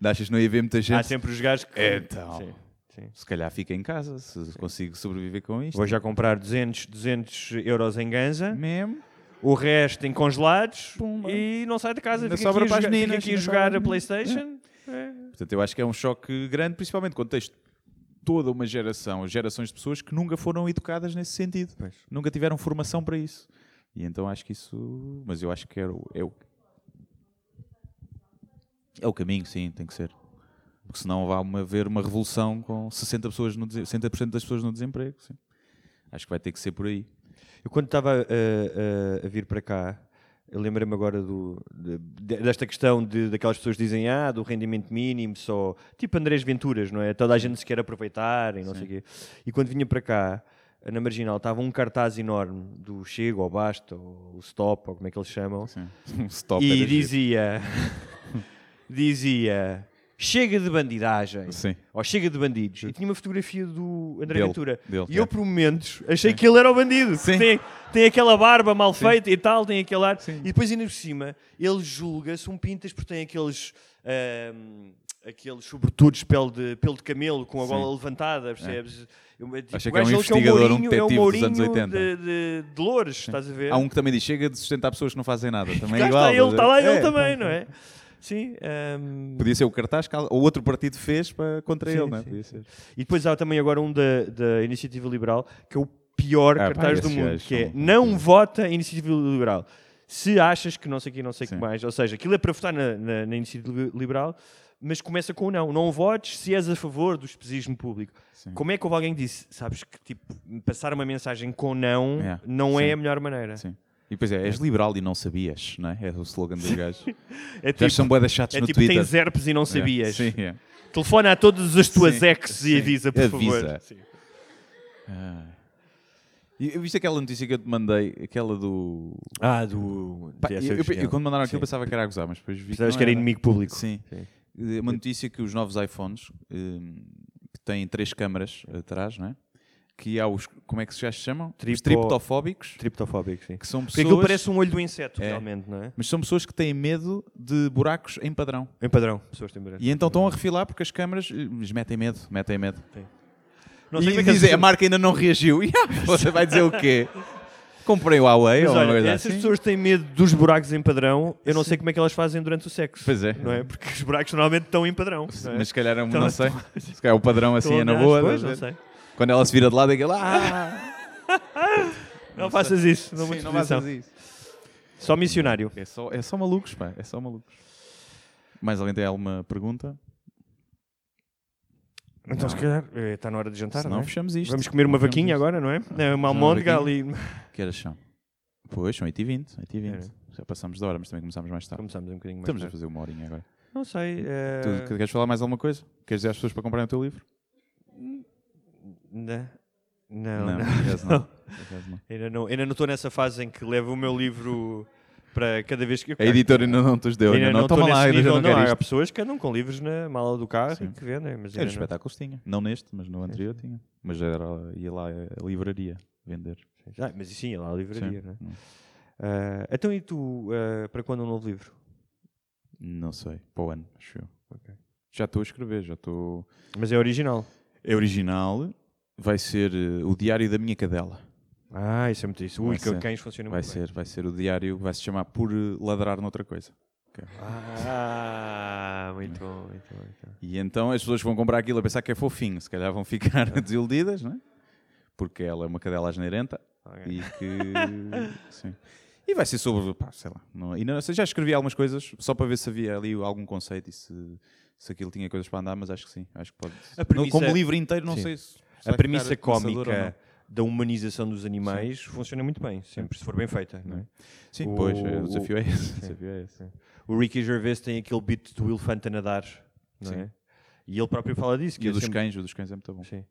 Achas que não ia haver muita gente? Há sempre os gajos que... Então. Sim, sim. Se calhar fica em casa, se consigo sobreviver com isto. Vou já comprar 200, 200 euros em ganza, Mesmo. o resto em congelados e não sai de casa. Fica sobra aqui, a para as jogar, fica meninas, aqui a jogar a Playstation. É. Portanto, eu acho que é um choque grande, principalmente quando tens toda uma geração, gerações de pessoas que nunca foram educadas nesse sentido. Pois. Nunca tiveram formação para isso. E então acho que isso. Mas eu acho que é o. É o, é o caminho, sim, tem que ser. Porque senão vai haver uma revolução com 60%, pessoas no, dese- 60 das pessoas no desemprego. Sim. Acho que vai ter que ser por aí. Eu quando estava a, a- a vir para cá, eu lembrei-me agora do, de- de- desta questão de, daquelas pessoas que dizem ah, do rendimento mínimo, só tipo Andrés Venturas, não é? Toda a gente se quer aproveitar e não sei o quê. E quando vinha para cá, na Marginal, estava um cartaz enorme do Chega, ou Basta, ou o Stop, ou como é que eles chamam. Sim. Um stop e dizia dizia chega de bandidagem Sim. ou chega de bandidos e tinha uma fotografia do André Dele, Ventura dele, e eu é. por momentos achei que ele era o bandido Sim. tem, tem aquela barba mal feita e tal tem aquele ar Sim. e depois ainda por cima ele julga-se um pintas porque tem aqueles ahm, aqueles sobretudos de pele de, pelo de camelo com a Sim. É. gola levantada percebes Eu- tipo, Acha que é um ele investigador, um é detetive dos anos Mourinho 80. de, de, de Loures estás a ver Há um que também diz: chega de sustentar pessoas que não fazem nada. Também é igual. está ele, está lá ele É, também, não é? Sim. ehm, Podia ser o cartaz que o outro partido fez para, contra Sim, ele, não é? Podia ser. E depois há também agora um da, da Iniciativa Liberal, que é o pior Ah, pá, cartaz do esses mundo, que é não vota Iniciativa Liberal. Se achas que não sei o que, não sei o que mais, ou seja, aquilo é para votar na, na, na Iniciativa Liberal, mas começa com o não. Não votes se és a favor do espesismo público. Sim. Como é que houve alguém que disse, sabes que tipo, passar uma mensagem com não É, não sim. é a melhor maneira? Sim. E depois é, és liberal e não sabias, não é? É o slogan dos gajos. É Já são tipo, boedas chatos é no tipo Twitter. tens herpes e não É, sabias. Sim, é. Telefona a todas as tuas Sim, ex sim. e avisa, por Avisa. favor. Sim. Ah. E eu viste aquela notícia que eu te mandei, aquela do. Ah, do. Pá, eu, eu- eu quando mandaram aquilo pensava que era a gozar, mas depois vi Pensavas não que era inimigo público. Sim. É uma notícia que os novos iPhones, hum, que têm três câmaras atrás, não é? Que há os. Como é que se já se chamam? Os Tripo- triptofóbicos, Triptofóbico, sim. que são Porque aquilo pessoas. parece um olho do inseto, É. realmente, não é? Mas são pessoas que têm medo de buracos em padrão. Em padrão. Pessoas têm branco. E então estão a refilar porque as câmaras lhes metem medo, metem medo. Não e sei é que dizem, a marca ainda não reagiu. E você vai dizer o quê? Comprei o Huawei Mas ou olha, coisa essas assim? pessoas têm medo dos buracos em padrão, eu não sei como é que elas fazem durante o sexo. Pois é. Não é? Porque os buracos normalmente estão em padrão. não é? Mas se calhar, é Então, não sei. Se calhar o padrão assim é na boa. pois, não sei. Quando ela se vira de lado, é aquele. Ah! Não faças isso. Não Sim, não faças isso. Só missionário. É só, é só malucos, pá. É só malucos. Mais alguém tem alguma pergunta? Então, se calhar, eh, está na hora de jantar, Senão não é? fechamos isto. Vamos comer uma Não vaquinha isto. agora, não é? É Uma almôndega ali. Que horas são? Pois, são 8h20. 8h20. É. Já passamos da hora, mas também começamos mais tarde. Começamos um bocadinho mais Estamos a tarde. fazer uma horinha agora. Não sei. eh, Tu queres falar mais alguma coisa? Queres dizer às pessoas para comprarem o teu livro? Não, não, não, não. não. Não. Ainda não ainda não estou nessa fase em que levo o meu livro para cada vez que eu A editora ainda não te os deu. Ainda Ainda não, estou toma lá, ainda não não. quero Há pessoas que andam com livros na mala do carro Sim. e que vendem, mas É, não. espetáculos tinha. Não neste, mas no anterior tinha. Mas era, ia lá a livraria vender. Ah, mas sim, é lá a livraria, Sim. não é? Hum. Ah, então e tu, ah, para quando um novo livro? Não sei. Para o ano, acho eu. Ok. Já estou a escrever, já estou... Mas é original. É original. Vai ser eh, o Diário da Minha Cadela. Ah, isso é muito isso. Ui, Vai que ser. cães funcionam Vai muito ser, vai ser o diário, vai se chamar Por eh, Ladrar Noutra Coisa. bem. Ah, muito bom, muito bom. Muito bom. E então as pessoas vão comprar aquilo a pensar que é fofinho, se calhar vão ficar desiludidas, não é? Porque ela é uma cadela asneirenta Ok. e que. sim. E vai ser sobre, pá, sei lá. Não, e não, sei, já escrevi algumas coisas só para ver se havia ali algum conceito e se, se aquilo tinha coisas para andar, mas acho que sim. Acho que pode. Premissa- Não, como livro inteiro, não Sim. sei se. A premissa cómica da humanização dos animais funciona muito bem, sempre se for bem feita, não é? Sim, o- pois, é, o desafio é esse. O desafio é esse. O Ricky Gervais tem aquele beat do elefante a nadar, não Sim. é? E ele próprio fala disso. Que E é o dos sempre- cães, o dos cães é muito bom. Sim.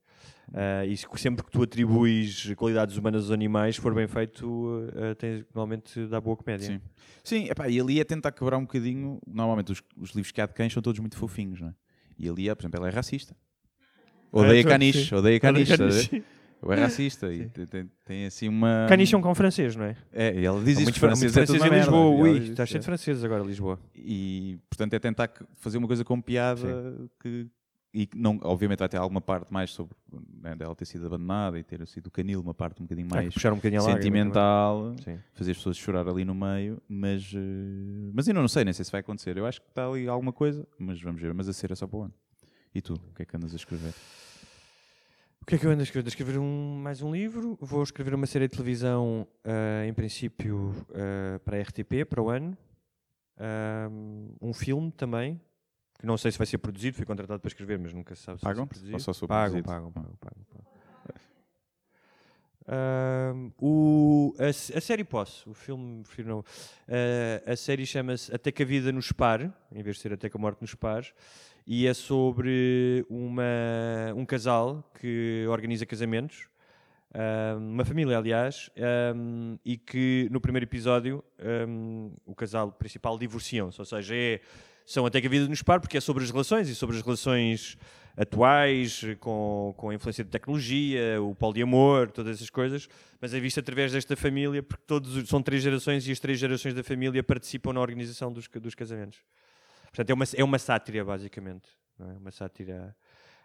Ah, e se- sempre que tu atribuis qualidades humanas aos animais, se for bem feito, ah, tens, normalmente dá boa comédia. Sim. Sim, epá, e ali é tentar quebrar um bocadinho. Normalmente os, os livros que há de cães são todos muito fofinhos, não é? E ali, é, por exemplo, ela é racista. Odeia tu- caniche, sim. odeia caniche. Odeia caniche. Ou é racista e tem, tem- assim uma. Caniche é um cão francês, não é? É, e ela diz isso francês é tudo francês uma em merda. Lisboa. Ui, está cheio é. de franceses agora, Lisboa. E portanto é tentar fazer uma coisa com piada que. E não, obviamente vai ter alguma parte mais sobre né, dela ter sido abandonada e ter sido canil, uma parte um bocadinho que mais puxar um bocadinho sentimental. Sim. fazer as pessoas chorar ali no meio, mas, eh, mas ainda não sei, nem sei se vai acontecer. Eu acho que está ali alguma coisa, mas vamos ver. Mas a ser é só para o ano. E tu, o que é que andas a escrever? O que é que eu ando a escrever? Escrever um, mais um livro. Vou escrever uma série de televisão, ah, em princípio, ah, para a RTP, para o ano. Ah, um filme também, que não sei se vai ser produzido, fui contratado para escrever, mas nunca se sabe se vai ser Pagam? produzido. Ou só sou pagam, pagam, pagam, pagam, pagam. Ahm, o, a, a série posso, o filme prefiro não. Ah, a série chama-se Até que a Vida nos Pare, em vez de ser Até que a Morte nos Pare, e é sobre uma, um casal que organiza casamentos, uma família, aliás, e que no primeiro episódio o casal principal divorciam-se, ou seja, é, são Até que a Vida nos Pare, porque é sobre as relações e sobre as relações atuais, com, com a influência de tecnologia, o poliamor, todas essas coisas, mas é visto através desta família, porque todos os- são três gerações e as três gerações da família participam na organização dos, dos casamentos. Portanto, é uma, é uma sátira, basicamente. Não é? Uma sátira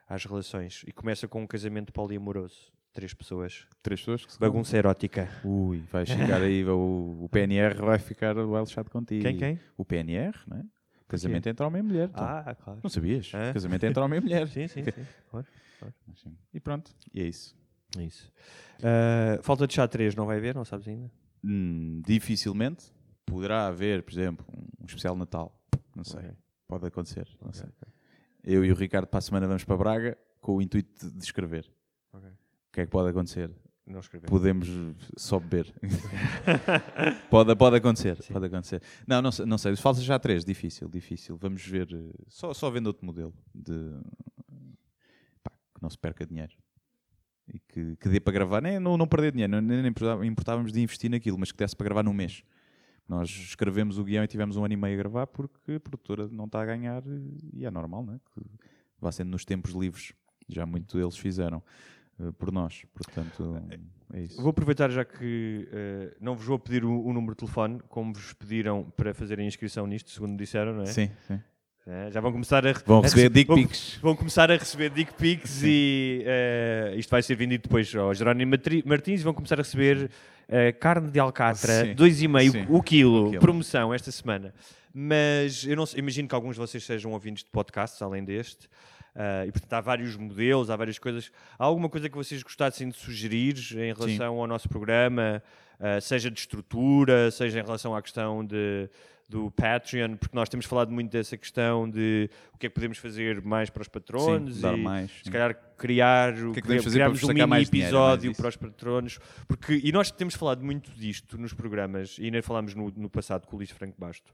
às relações. E começa com um casamento poliamoroso. Três pessoas. Três pessoas que se Bagunça erótica. Ui, vai chegar aí, o, o PNR vai ficar well chato contigo. Quem, quem? O PNR, não é? Casamento entre homem e mulher. então. Ah, claro. Não sabias? Hã? Casamento entre homem e mulher. Sim, sim, sim. Claro. Sim. E pronto, e é isso. É Isso. Ah, falta de chá 3, não vai haver? Não sabes ainda? Hum, dificilmente poderá haver, por exemplo, um especial Natal. Não sei. Ok. Pode acontecer. Não Ok, sei. ok. Eu e o Ricardo para a semana vamos para Braga com o intuito de escrever. O que é que pode acontecer? Não escrevi. Podemos só beber. pode, pode acontecer. Sim. Pode acontecer. Não, não sei. Não sei. Falta já três. Difícil, difícil. Vamos ver. eh, Só, só vendo outro modelo. De, pá, que não se perca dinheiro. E que, que dê para gravar. Nem, não, não perder dinheiro. Nem, nem importávamos de investir naquilo, mas que desse para gravar num mês. Nós escrevemos o guião e tivemos um ano e meio a gravar porque a produtora não está a ganhar e é normal, não é? Que vá sendo nos tempos livres. Já muito eles fizeram eh, por nós. Portanto, é isso. Vou aproveitar já que eh, não vos vou pedir o, o número de telefone, como vos pediram para fazerem a inscrição nisto, segundo disseram, não é? Sim, sim. Eh, já vão começar a, Vão receber rece- dick vão- pics. Vão começar a receber dick pics e eh, isto vai ser vendido depois ao Jerónimo Martins e vão começar a receber eh, carne de alcatra, Sim. 2,5 Sim. o quilo, O quilo. promoção esta semana. Mas eu não imagino que alguns de vocês sejam ouvintes de podcasts, além deste. ah, e portanto há vários modelos, há várias coisas. Há alguma coisa que vocês gostassem de sugerir em relação ao nosso programa, ah, seja de estrutura, seja em relação à questão de, do Patreon, porque nós temos falado muito dessa questão de o que é que podemos fazer mais para os patronos Sim, e mais, se calhar criar que é que podemos fazer para um mini dinheiro, episódio isso. para os patronos porque e nós temos falado muito disto nos programas e ainda falámos no, no passado com o Luís Franco Basto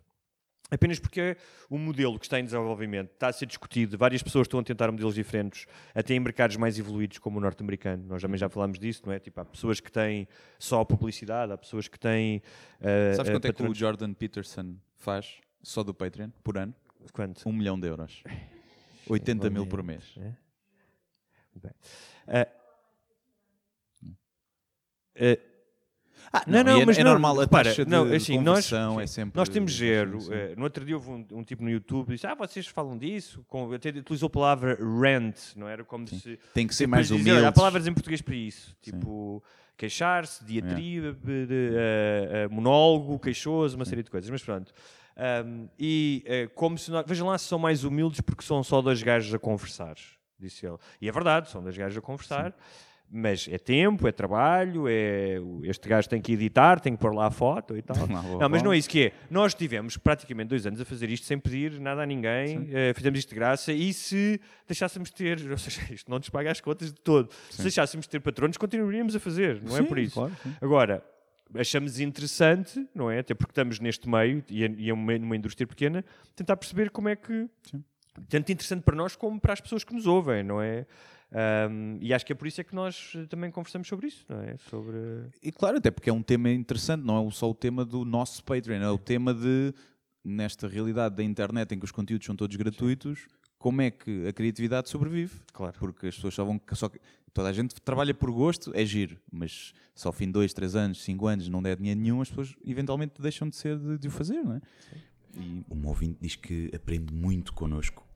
apenas porque o modelo que está em desenvolvimento está a ser discutido, várias pessoas estão a tentar modelos diferentes, até em mercados mais evoluídos como o norte-americano. Nós também já falámos disso, não é? Tipo, há pessoas que têm só publicidade, há pessoas que têm. eh, Sabes eh, quanto é que o Jordan Peterson faz só do Patreon por ano? Quanto? Um milhão de euros. 80 mil por mês. Eh, eh, Ah, Não, não, é, mas é não, normal, a taxa de, não, de assim, nós- é sempre... Nós temos. Sim. Eh, no outro dia houve um, um tipo no YouTube que disse: Ah, vocês falam disso? Com, até utilizou a palavra rant, não era? Como se. Tem que ser mais humilde. Há palavras em português para isso. Tipo, queixar-se, diatriba, eh, eh, monólogo, queixoso, uma série de coisas. Mas pronto. Ahm, e como se nós. Vejam lá se são mais humildes porque são só dois gajos a conversar, disse ele. E é verdade, são dois gajos a conversar. Mas é tempo, é trabalho, é este gajo tem que editar, tem que pôr lá a foto e tal. Lá vou- Não, mas não é isso que é. Nós tivemos praticamente dois anos a fazer isto sem pedir nada a ninguém, eh, fizemos isto de graça e se deixássemos ter, ou seja, isto não nos paga as contas de todo, se deixássemos ter patronos, continuaríamos a fazer, não é Sim, por isso. claro, sim. Agora, achamos interessante, não é? Até porque estamos neste meio e é, e é uma, numa indústria pequena, tentar perceber como é que. Tanto interessante para nós como para as pessoas que nos ouvem, não é? Ahm, e acho que é por isso é que nós eh, também conversamos sobre isso, não é? Sobre. E claro, até porque é um tema interessante, não é só o tema do nosso Patreon, é o tema de, nesta realidade da internet em que os conteúdos são todos gratuitos, como é que a criatividade sobrevive? Claro. Porque as pessoas só vão. Só, toda a gente trabalha por gosto, é giro, mas se ao fim de dois, três anos, cinco anos não der dinheiro nenhum, as pessoas eventualmente deixam de ser de, de o fazer, não é? E, Um ouvinte diz que aprende muito connosco.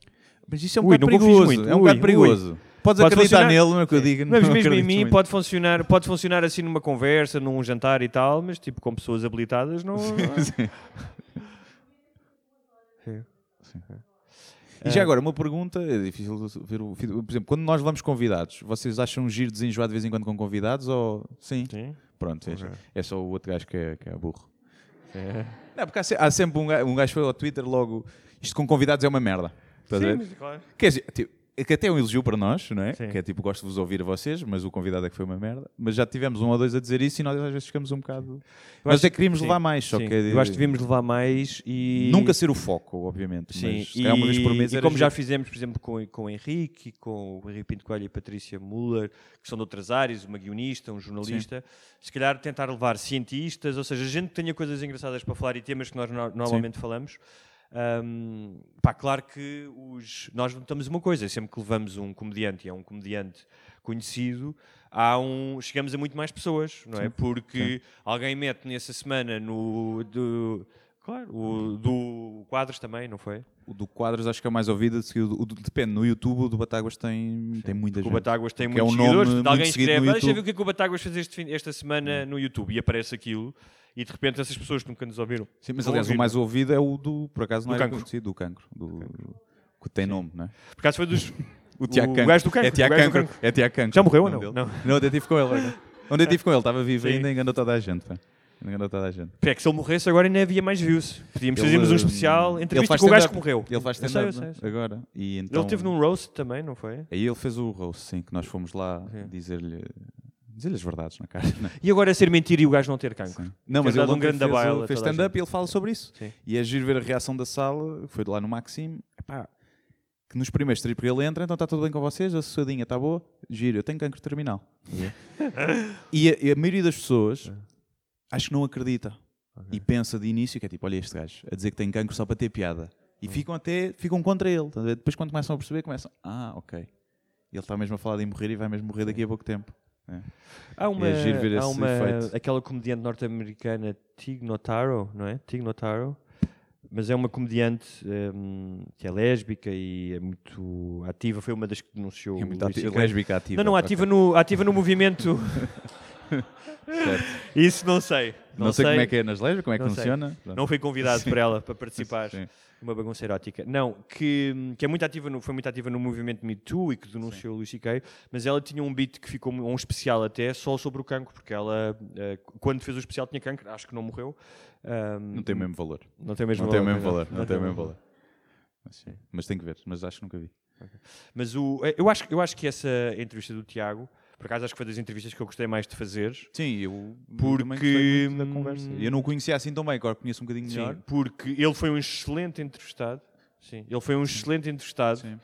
Mas isso é um Ui, bocado perigoso. muito. é um Ui, bocado ui. perigoso. Podes Pode acreditar funcionar- nele, não é o que eu digo. Mas não mesmo em mim muito. pode funcionar, pode funcionar assim numa conversa, num jantar e tal, mas tipo com pessoas habilitadas não. E já agora, uma pergunta, é difícil ver o Por exemplo, quando nós vamos convidados, vocês acham giro desenjoar de vez em quando com convidados ou. Sim? Sim. Pronto, é, é só o outro gajo que é, que é burro. É. Não, porque há, há sempre um gajo, um gajo que foi ao Twitter logo. Isto com convidados é uma merda. Estás? Sim, mas claro. Quer dizer, tipo, é que até é um elogio para nós, não é? Sim. Que é tipo, gosto de vos ouvir a vocês, mas o convidado é que foi uma merda. Mas já tivemos um ou dois a dizer isso e nós às vezes ficamos um bocado. Mas acho é que queríamos sim, levar mais, só Sim, que. é Eu acho que devíamos levar mais e. Nunca ser o foco, obviamente. Sim, mas e, uma vez por mês e como já fizemos, por exemplo, com, com o Henrique, com o Henrique Pinto Coelho e a Patrícia Muller, que são de outras áreas, uma guionista, um jornalista, se calhar tentar levar cientistas, ou seja, gente que tenha coisas engraçadas para falar e temas que nós no- normalmente falamos. Ahm, pá, claro que os, nós notamos uma coisa, sempre que levamos um comediante e é um comediante conhecido, há um, chegamos a muito mais pessoas, não é? Porque alguém mete nessa semana no do, claro, o, do quadros também, não foi? O do Quadros acho que é o mais ouvido. O do, o do- depende, no YouTube o do Batáguas tem, tem muita Porque gente. o Batáguas tem Porque é muitos um nome seguidores, muito alguém escreve, no "Ah, deixa eu ver YouTube." o que é que o Batáguas fez este fim- esta semana no YouTube e aparece aquilo e de repente essas pessoas que nunca nos ouviram. Sim, mas aliás, o ouvir. mais ouvido é o do, por acaso, não Do é cancro. conhecido, do cancro. Do, que tem nome, não é? Por acaso foi dos. O Tiago O Cancro. gajo do cancro, É Tiago o do Cancro. É Tiago Cancro. Já morreu o ou nome não? dele. Não. Não, ontem estive com ele. agora. Ontem estive com ele, estava vivo Sim. ainda, enganou toda a gente. pá. Enganou toda a gente. É que se ele morresse agora ainda havia mais views. Podíamos Ele, fazermos um hum, especial, entrevista com o gajo que morreu. Ele faz stand-up sei. agora. E então, Ele teve num roast também, não foi? Aí ele fez o roast, sim, que nós fomos lá Sim. dizer-lhe dizer-lhe as verdades na cara. Não, é? E agora é ser mentira e o gajo não ter cancro. não mas ele um grande fez, fez stand-up e ele fala sobre isso. Sim. E é giro ver a reação da sala, foi lá no Maxime, epá, que nos primeiros três, porque ele entra, então está tudo bem com vocês, a sossadinha está boa, giro, eu tenho cancro terminal. e, a, e a maioria das pessoas acho que não acredita e pensa de início que é tipo, olha este gajo, a dizer que tem cancro só para ter piada. E ficam até, ficam contra ele. Depois quando começam a perceber, começam, ah, ok. Ele está mesmo a falar de morrer e vai mesmo morrer daqui a pouco tempo. É. Há uma, É giro ver há uma efeito. aquela comediante norte-americana Tig Notaro, não é? Tig Notaro, mas é uma comediante hum, que é lésbica e é muito ativa. Foi uma das que denunciou É muito ati- lésbica ativa. Não, não, ativa no, ativa no movimento. Isso não sei. Não, sei, como é que é nas leis, como é que Não sei. funciona. Pronto. Não fui convidado por ela para participar Sim. numa bagunça erótica. Não, que, que é muito ativa no, foi muito ativa no movimento Me Too e que denunciou o Lucy Kay, mas ela tinha um beat que ficou um especial até só sobre o cancro, porque ela, eh, quando fez o especial, tinha cancro, acho que não morreu. Ahm, Não tem o mesmo valor. não tem o mesmo Não tem o valor, mesmo valor. pois Não tem o mesmo valor. Mas. Mas tem que ver, mas acho que nunca vi. Mas o, eh, eu, acho, eu acho que essa entrevista do Tiago, por acaso acho que foi das entrevistas que eu gostei mais de fazer. Sim, eu Porque, da hum, conversa. Eu não o conhecia assim tão bem, agora conheço um bocadinho Sim, melhor. porque ele foi um excelente entrevistado. Sim, ele foi um excelente entrevistado. Sim.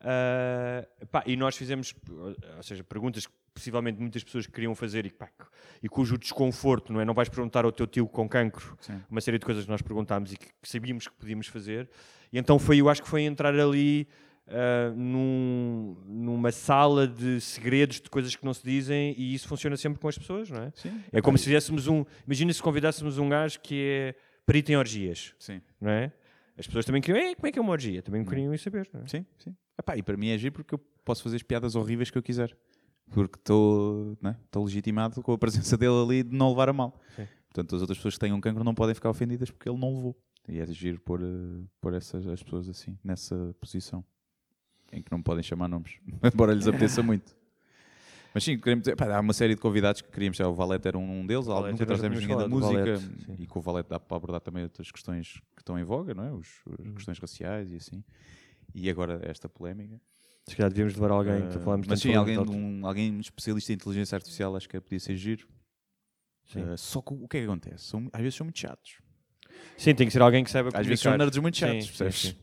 Ah, pá, e nós fizemos, ou seja, perguntas que possivelmente muitas pessoas queriam fazer e, pá, e cujo desconforto, não é? Não vais perguntar ao teu tio com cancro Sim. uma série de coisas que nós perguntámos e que, que sabíamos que podíamos fazer. E então foi, eu acho que foi entrar ali ah, num- numa sala de segredos, de coisas que não se dizem, e isso funciona sempre com as pessoas, não é? Sim. É como se fizéssemos um. Imagina se convidássemos um gajo que é perito em orgias, Sim, não é? As pessoas também queriam. "Ei, como é que é uma orgia? Também queriam saber, não é? sim, sim. Epá, e para mim é giro porque eu posso fazer as piadas horríveis que eu quiser. Porque estou estou legitimado com a presença dele ali de não levar a mal. Sim. Portanto, as outras pessoas que tenham cancro não podem ficar ofendidas porque ele não levou. E é giro pôr, eh, pôr essas, as pessoas assim, nessa posição. Em que não podem chamar nomes. Embora lhes apeteça muito. Mas sim, queremos dizer, pá, há uma série de convidados que queríamos. O Valete era um deles, Valete, nunca nós já trouxemos ninguém da música. Valete, e com o Valete dá para abordar também outras questões que estão em voga, não é? Os, as Uhum. questões raciais e assim. E agora esta polémica. Se calhar devíamos levar alguém que Ah, falámos mas sim, alguém, um, alguém especialista em inteligência artificial acho que podia ser giro. Sim. Ah, só que o que é que acontece? São, às vezes são muito chatos. Sim, tem que ser alguém que saiba Às vezes são nerds muito chatos, sim, percebes? sim, sim.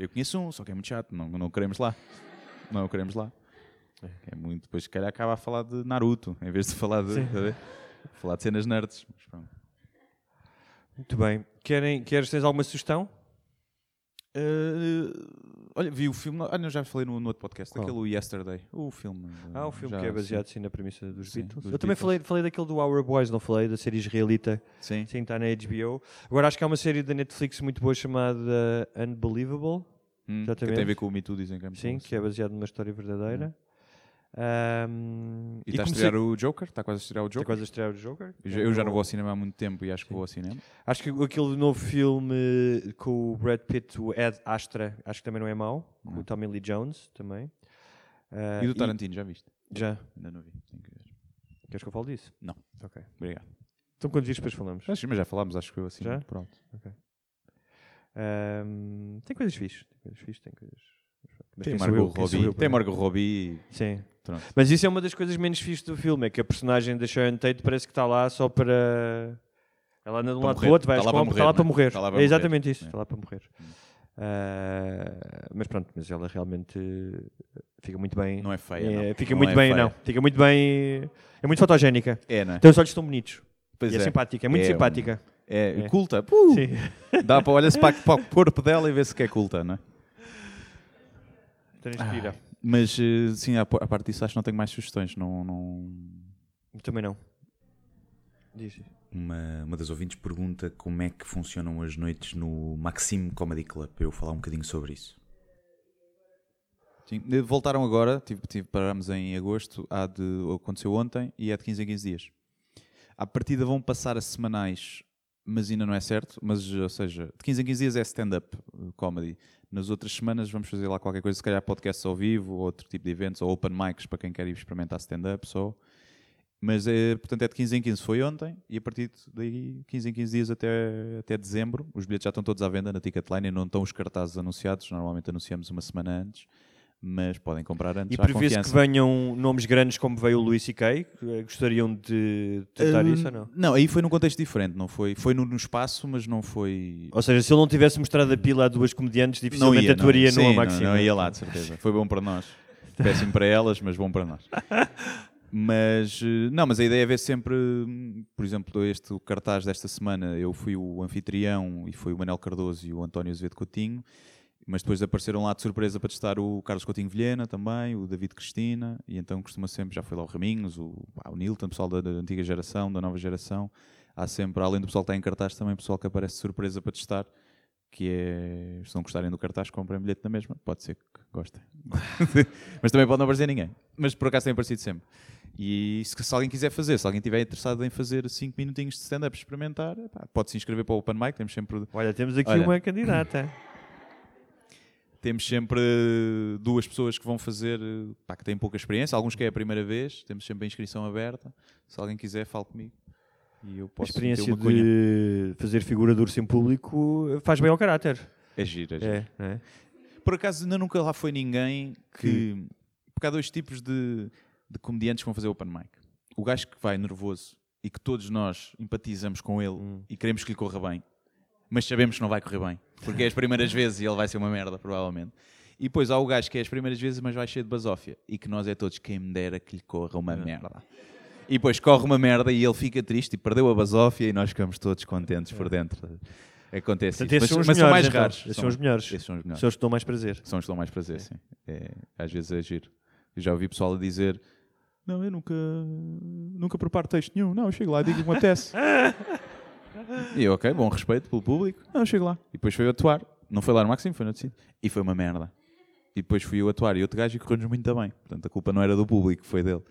Eu conheço um, só que é muito chato, não, não queremos lá. Não o queremos lá. É muito, depois se calhar acaba a falar de Naruto, em vez de falar de, tá falar de cenas nerds. Muito bem. Querem, queres, tens alguma sugestão? Ah, olha, vi o filme, ah, não, já falei no, no outro podcast, Qual? aquele Yesterday, o filme. Ah, o filme já, que é sim. baseado sim, na premissa dos Sim, Beatles. dos Eu também Beatles. falei, falei daquele do Our Boys, não falei? Da série israelita. Sim. Sim, está na HBO. Agora acho que há uma série da Netflix muito boa chamada Unbelievable. Hum, que tem a ver com o Me Too, dizem que é Sim, bom, que é baseado numa história verdadeira. Ahm, E está a estrear o Joker? Está quase a estrear o Está Joker? quase a estrear o Joker. Eu já, eu já não vou ao cinema há muito tempo e acho que Sim. vou ao cinema. Acho que aquele novo filme com o Brad Pitt, o Ed Astra, acho que também não é mau. Com o Tommy Lee Jones também. Ah, E do Tarantino, já viste? Já. Ainda não vi. Que. Queres que eu fale disso? Não. Ok. Obrigado. Então quando vires depois falamos. Mas, mas já falámos, acho que eu assim. Já? Pronto. Ahm, tem coisas fixes. Tem coisas fixes, tem coisas... Mas Tem eu? Margot Robbie. eu Tem Margot Robbie. Sim. Pronto. Mas isso é uma das coisas menos fixes do filme, é que a personagem da Sharon Tate parece que está lá só para... Ela anda de um lado para morrer. o outro, vai Está lá para compras, está lá morrer, para não é? morrer. Está lá para é morrer. exatamente isso, É. está lá para morrer. Ah, mas pronto, mas ela realmente fica muito bem. Não é feia. É, não. fica Não muito é bem, feia. não. Fica muito bem. É muito fotogénica. É, não é? Tem os olhos tão bonitos. Pois e é, é. simpática, é muito É um- simpática. É, É. culta. Sim. Dá para olhar-se para, para o corpo dela e ver se que é culta, não é? Transpira. Mas eh, sim, a, parte disso acho que não tenho mais sugestões. Não, não... Também não. Diz. Uma, uma das ouvintes pergunta como é que funcionam as noites no Maxime Comedy Club, para eu falar um bocadinho sobre isso. Sim, eh, Voltaram agora, tive, tive, parámos em agosto, há de, aconteceu ontem e é de 15 em 15 dias. À partida vão passar a semanais, mas ainda não é certo. Mas, ou seja, de 15 em 15 dias é stand-up eh, comedy. Nas outras semanas vamos fazer lá qualquer coisa, se calhar podcasts ao vivo, ou outro tipo de eventos, ou open mics para quem quer ir experimentar stand-up só. Mas, é, portanto, é de 15 em 15, foi ontem, e a partir daí, 15 em 15 dias até, até dezembro, os bilhetes já estão todos à venda na Ticketline e não estão os cartazes anunciados, normalmente anunciamos uma semana antes, mas podem comprar antes, E prevê-se que venham nomes grandes como veio o Louis C.K. Eh, Gostariam de tratar Hum, isso ou não? Não, aí foi num contexto diferente, não foi, foi no, no espaço, mas não foi... Ou seja, se ele não tivesse mostrado a pila a duas comediantes, dificilmente não atuaria ia, numa Maxime. Não, não ia lá, de certeza. Foi bom para nós. Péssimo para elas, mas bom para nós. Mas, eh, não, mas a ideia é ver sempre, por exemplo, este cartaz desta semana, eu fui o anfitrião e foi o Manel Cardoso e o António Azevedo Coutinho, mas depois apareceram lá de surpresa para testar o Carlos Coutinho Vilhena também, o David Cristina, e então costuma sempre, já foi lá o Raminhos, o, pá, o Nilton, o pessoal da, da antiga geração, da nova geração, há sempre, além do pessoal que está em cartaz, também pessoal que aparece de surpresa para testar, que é, se não gostarem do cartaz, comprem bilhete na mesma, pode ser que gostem. mas também pode não aparecer ninguém. Mas por acaso tem aparecido sempre. E se, se alguém quiser fazer, se alguém estiver interessado em fazer 5 minutinhos de stand-up experimentar, pá, pode se inscrever para o Open Mic. Temos sempre, Olha, temos aqui Olha. uma candidata. Temos sempre duas pessoas que vão fazer, pá, que têm pouca experiência, alguns que é a primeira vez. Temos sempre a inscrição aberta. Se alguém quiser, fale comigo. E eu A posso experiência uma cunha. de fazer figura de urso em público faz bem ao caráter. É giro, é giro. É, é? Por acaso ainda nunca lá foi ninguém que. Porque há dois tipos de, de comediantes que vão fazer open mic. O gajo que vai nervoso e que todos nós empatizamos com ele Hum. e queremos que lhe corra bem, mas sabemos que não vai correr bem. Porque é as primeiras vezes e ele vai ser uma merda, provavelmente. E depois há o gajo que é as primeiras vezes, mas vai cheio de basófia. E que nós é todos, quem me dera que lhe corra uma merda. E depois corre uma merda e ele fica triste e perdeu a basófia e nós ficamos todos contentes por dentro. Acontece Portanto, isso. Mas, são os mas são melhores, mais então. raros. Esses são os melhores. Esses são os melhores. Pessoas que dão mais prazer. São os que dão mais prazer, sim. É, às vezes é giro. Eu já ouvi pessoal a dizer: Não, eu nunca, nunca preparo texto nenhum. Não, eu chego lá e digo que me apetece. E eu, ok, bom respeito pelo público. Não, eu chego lá. E depois foi eu atuar. Não foi lá no Maximo, foi no outro sítio. E foi uma merda. E depois fui eu atuar e outro gajo e correu-nos muito bem. Portanto, a culpa não era do público, foi dele.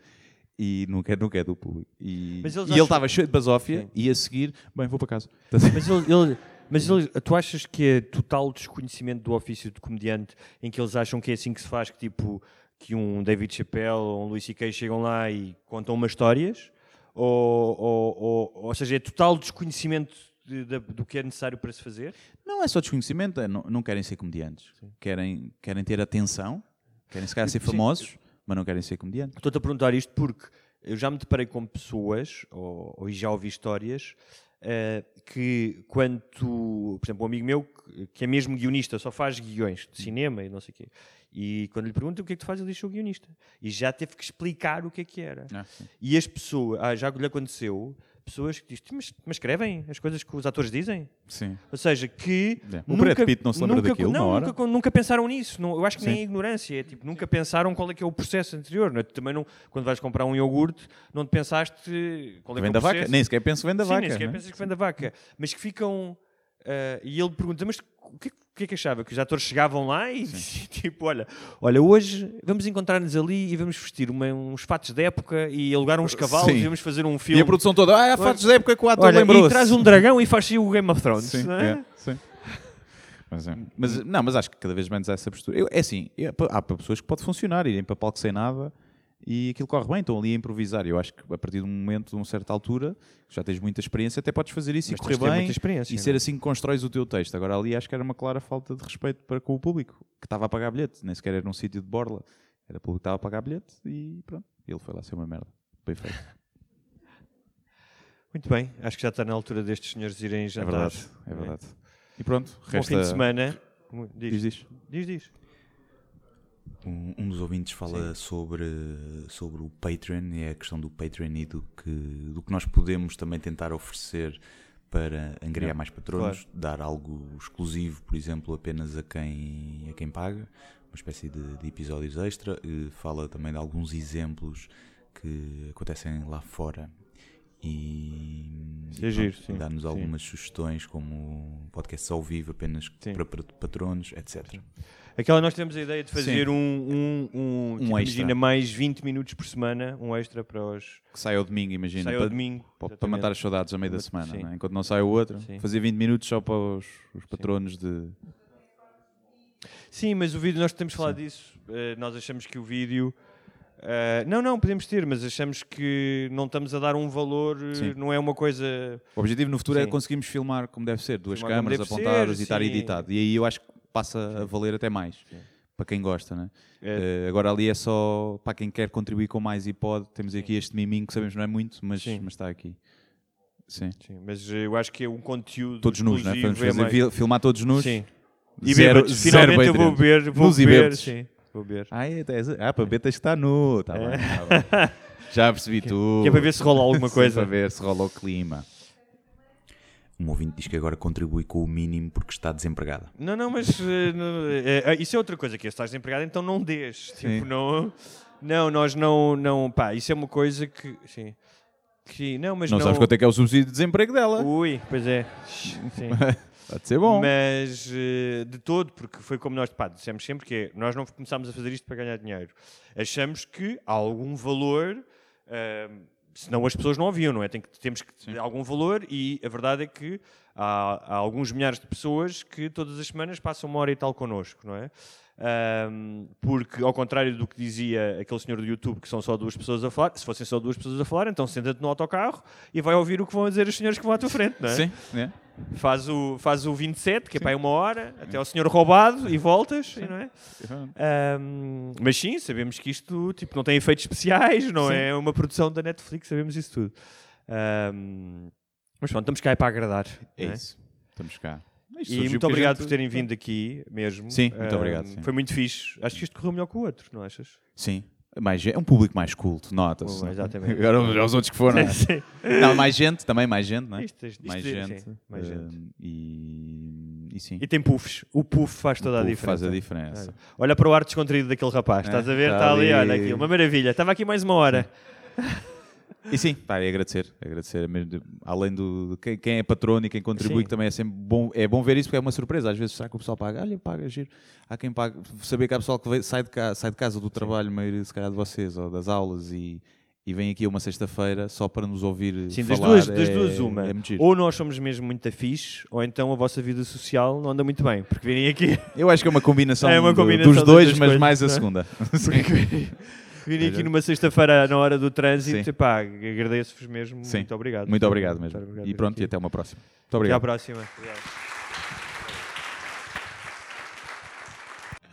E nunca, nunca é do público. E, Mas eles e ele acham- estava cheio de basófia e a seguir, bem, vou para casa. Mas, ele, ele- mas ele- tu achas que é total desconhecimento do ofício de comediante em que eles acham que é assim que se faz, que tipo que um David Chappelle ou um Louis C.K. chegam lá e contam umas histórias? Ou, ou, ou, ou seja, é total desconhecimento de- da- do que é necessário para se fazer? Não é só desconhecimento, é, não, não querem ser comediantes. Querem, querem ter atenção, querem se calhar ser Sim. famosos, mas não querem ser comediantes. Estou-te a perguntar isto porque eu já me deparei com pessoas, ou, ou já ouvi histórias, eh, que quando tu, por exemplo, um amigo meu que- que é mesmo guionista, só faz guiões de cinema e não sei o quê, e quando lhe perguntam o que é que tu fazes, ele diz sou guionista. E já teve que explicar o que é que era. Ah. E as pessoas, ah, já lhe aconteceu, pessoas que dizem, mas, mas escrevem as coisas que os atores dizem? Sim. Ou seja, que. É. O Brad Pitt não se lembra nunca, daquilo não? Nunca, nunca pensaram nisso. Não, eu acho que nem Sim. é ignorância. É tipo, nunca pensaram qual é que é o processo anterior. não é? Também não, quando vais comprar um iogurte, não te pensaste qual é que é o da vaca? processo. Nem sequer penso vem da Sim, vaca. nem sequer né? pensas que vem da vaca. Mas que ficam. ah, e ele pergunta, mas o que, o que é que achava? Que os atores chegavam lá e tipo, olha, olha, hoje vamos encontrar-nos ali e vamos vestir uma- uns fatos de época e alugar uns cavalos Sim. e vamos fazer um filme. E a produção toda, ah, há fatos da época que o ator lembrou-se. e traz um dragão e faz-se o Game of Thrones. Sim, não é? é, sim. Mas, é. Mas, não, mas acho que cada vez menos há essa postura. Eu, é assim, é pa- há para pessoas que pode funcionar, irem para palco sem nada e aquilo corre bem, estão ali a improvisar. Eu acho que a partir de um momento, de uma certa altura, já tens muita experiência, até podes fazer isso Mas e correr bem e ser é? assim que constróis o teu texto. Agora ali acho que era uma clara falta de respeito para com o público, que estava a pagar bilhete, nem sequer era num sítio de borla. Era o público que estava a pagar bilhete e pronto. Ele foi lá ser uma merda. Bem feito. Muito bem, acho que já está na altura destes senhores irem É jantar. verdade, é verdade. E pronto, Bom resta... fim de semana. Diz, Diz, diz. diz. Um, um dos ouvintes fala sobre, sobre o Patreon e a questão do Patreon e do que, do que nós podemos também tentar oferecer para angariar mais patronos, dar algo exclusivo, por exemplo, apenas a quem, a quem paga, uma espécie de, de episódios extra. Eh, fala também de alguns exemplos que acontecem lá fora e, é e sim, dá-nos algumas sugestões como podcasts ao vivo apenas Sim. para, para patronos, etc. Aquela nós temos a ideia de fazer um, um, um, tipo, extra. imagina mais 20 minutos por semana, um extra para os Que sai ao domingo, imagina. sai ao para- domingo. Para, para matar as saudades a meio da Sim. semana, não é? enquanto não sai o outro. Sim. Fazer 20 minutos só para os, os patronos de. Sim, mas o vídeo, nós temos falado disso. eh, nós achamos que o vídeo. eh, não, não, podemos ter, mas achamos que não estamos a dar um valor, eh, Sim. não é uma coisa. O objetivo no futuro é Sim. conseguirmos filmar como deve ser, duas Filmar câmaras apontadas ser, e estar sim. editado. E aí eu acho que passa a valer até mais. Para quem gosta, né? É. Eh, agora ali é só para quem quer contribuir com mais e pode. Temos aqui este miminho que sabemos não é muito, mas, Sim. mas está aqui. Sim. Sim, mas eu acho que é um conteúdo. Todos nus, né? Vamos é fazer mais- fil- filmar todos nus. Sim. E Zero- bêbados. zero Finalmente eu vou beber. Vou bêbados. sim. Vou beber. Ah, é, é- ah, para ver tens que estar nu. Tá bem, tá bem. Já percebi tudo. Que é para ver se rola alguma Sim, coisa. para ver se rola o clima. Um ouvinte diz que agora contribui com o mínimo porque está desempregada. Não, não, mas não, eh, isso é outra coisa que é, se estás desempregado, então não dês. Tipo, não, não, nós não, não, pá, isso é uma coisa que, sim, que não, mas Não, não, sabes quanto é que é o subsídio de desemprego dela. Ui, pois é, sim. Pode ser bom. Mas eh, de todo, porque foi como nós pá, dissemos sempre que nós não começámos a fazer isto para ganhar dinheiro. Achamos que há algum valor Ahm, senão as pessoas não ouviam, não é? Tem que, temos que ter algum valor e a verdade é que há, há alguns milhares de pessoas que todas as semanas passam uma hora e tal connosco, não é? Ahm, porque, ao contrário do que dizia aquele senhor do YouTube, que são só duas pessoas a falar, se fossem só duas pessoas a falar, então senta-te no autocarro e vai ouvir o que vão dizer os senhores que vão à tua frente, não é? Sim, é. Faz o, faz o 27, que é para aí uma hora, até ao senhor roubado e voltas, não é? Ahm, mas sim, sabemos que isto tipo, não tem efeitos especiais, não é uma produção da Netflix, sabemos isso tudo. Ahm, mas pronto, estamos cá é para agradar. É é? isso. Estamos cá. Isto E muito obrigado gente- por terem vindo aqui mesmo. Sim, muito obrigado, sim. Foi muito fixe. Acho que isto correu melhor que o outro, não achas? Sim. Mais, é um público mais culto, nota-se. Oh, exatamente. Agora os outros que foram. não é? Sim. Não, mais gente, também mais gente, não é? Isto- isto- mais sim, gente. mais eh, gente. E, e sim. E tem puffs. O puff faz toda a O puff diferença. faz a diferença. Olha, Olha para o ar descontraído daquele rapaz. É, Estás a ver? está Está ali, ali. olha aqui. Uma maravilha. Estava aqui mais uma hora. E sim, pá, é agradecer, é agradecer mesmo além do de quem, quem é patrono e quem contribui, que também é sempre bom, é bom ver isso porque é uma surpresa. Às vezes será que o pessoal paga? Olha, paga, giro. Há quem paga, saber que há pessoal que sai, de casa, sai de casa do trabalho, meio se calhar de vocês ou das aulas e, e vem aqui uma sexta-feira só para nos ouvir Sim, das falar. duas, das é- duas uma. É ou nós somos mesmo muito fixe, ou então a vossa vida social não anda muito bem. Porque virem aqui, Eu acho que é uma combinação, É uma do- combinação dos das dois, mas coisas, mais a não é? virem aqui numa sexta-feira na hora do trânsito, pá, agradeço-vos mesmo. Sim. Muito obrigado. Muito obrigado mesmo. Muito obrigado E pronto, aqui. e até uma próxima. Muito Até à obrigado. próxima. Obrigado.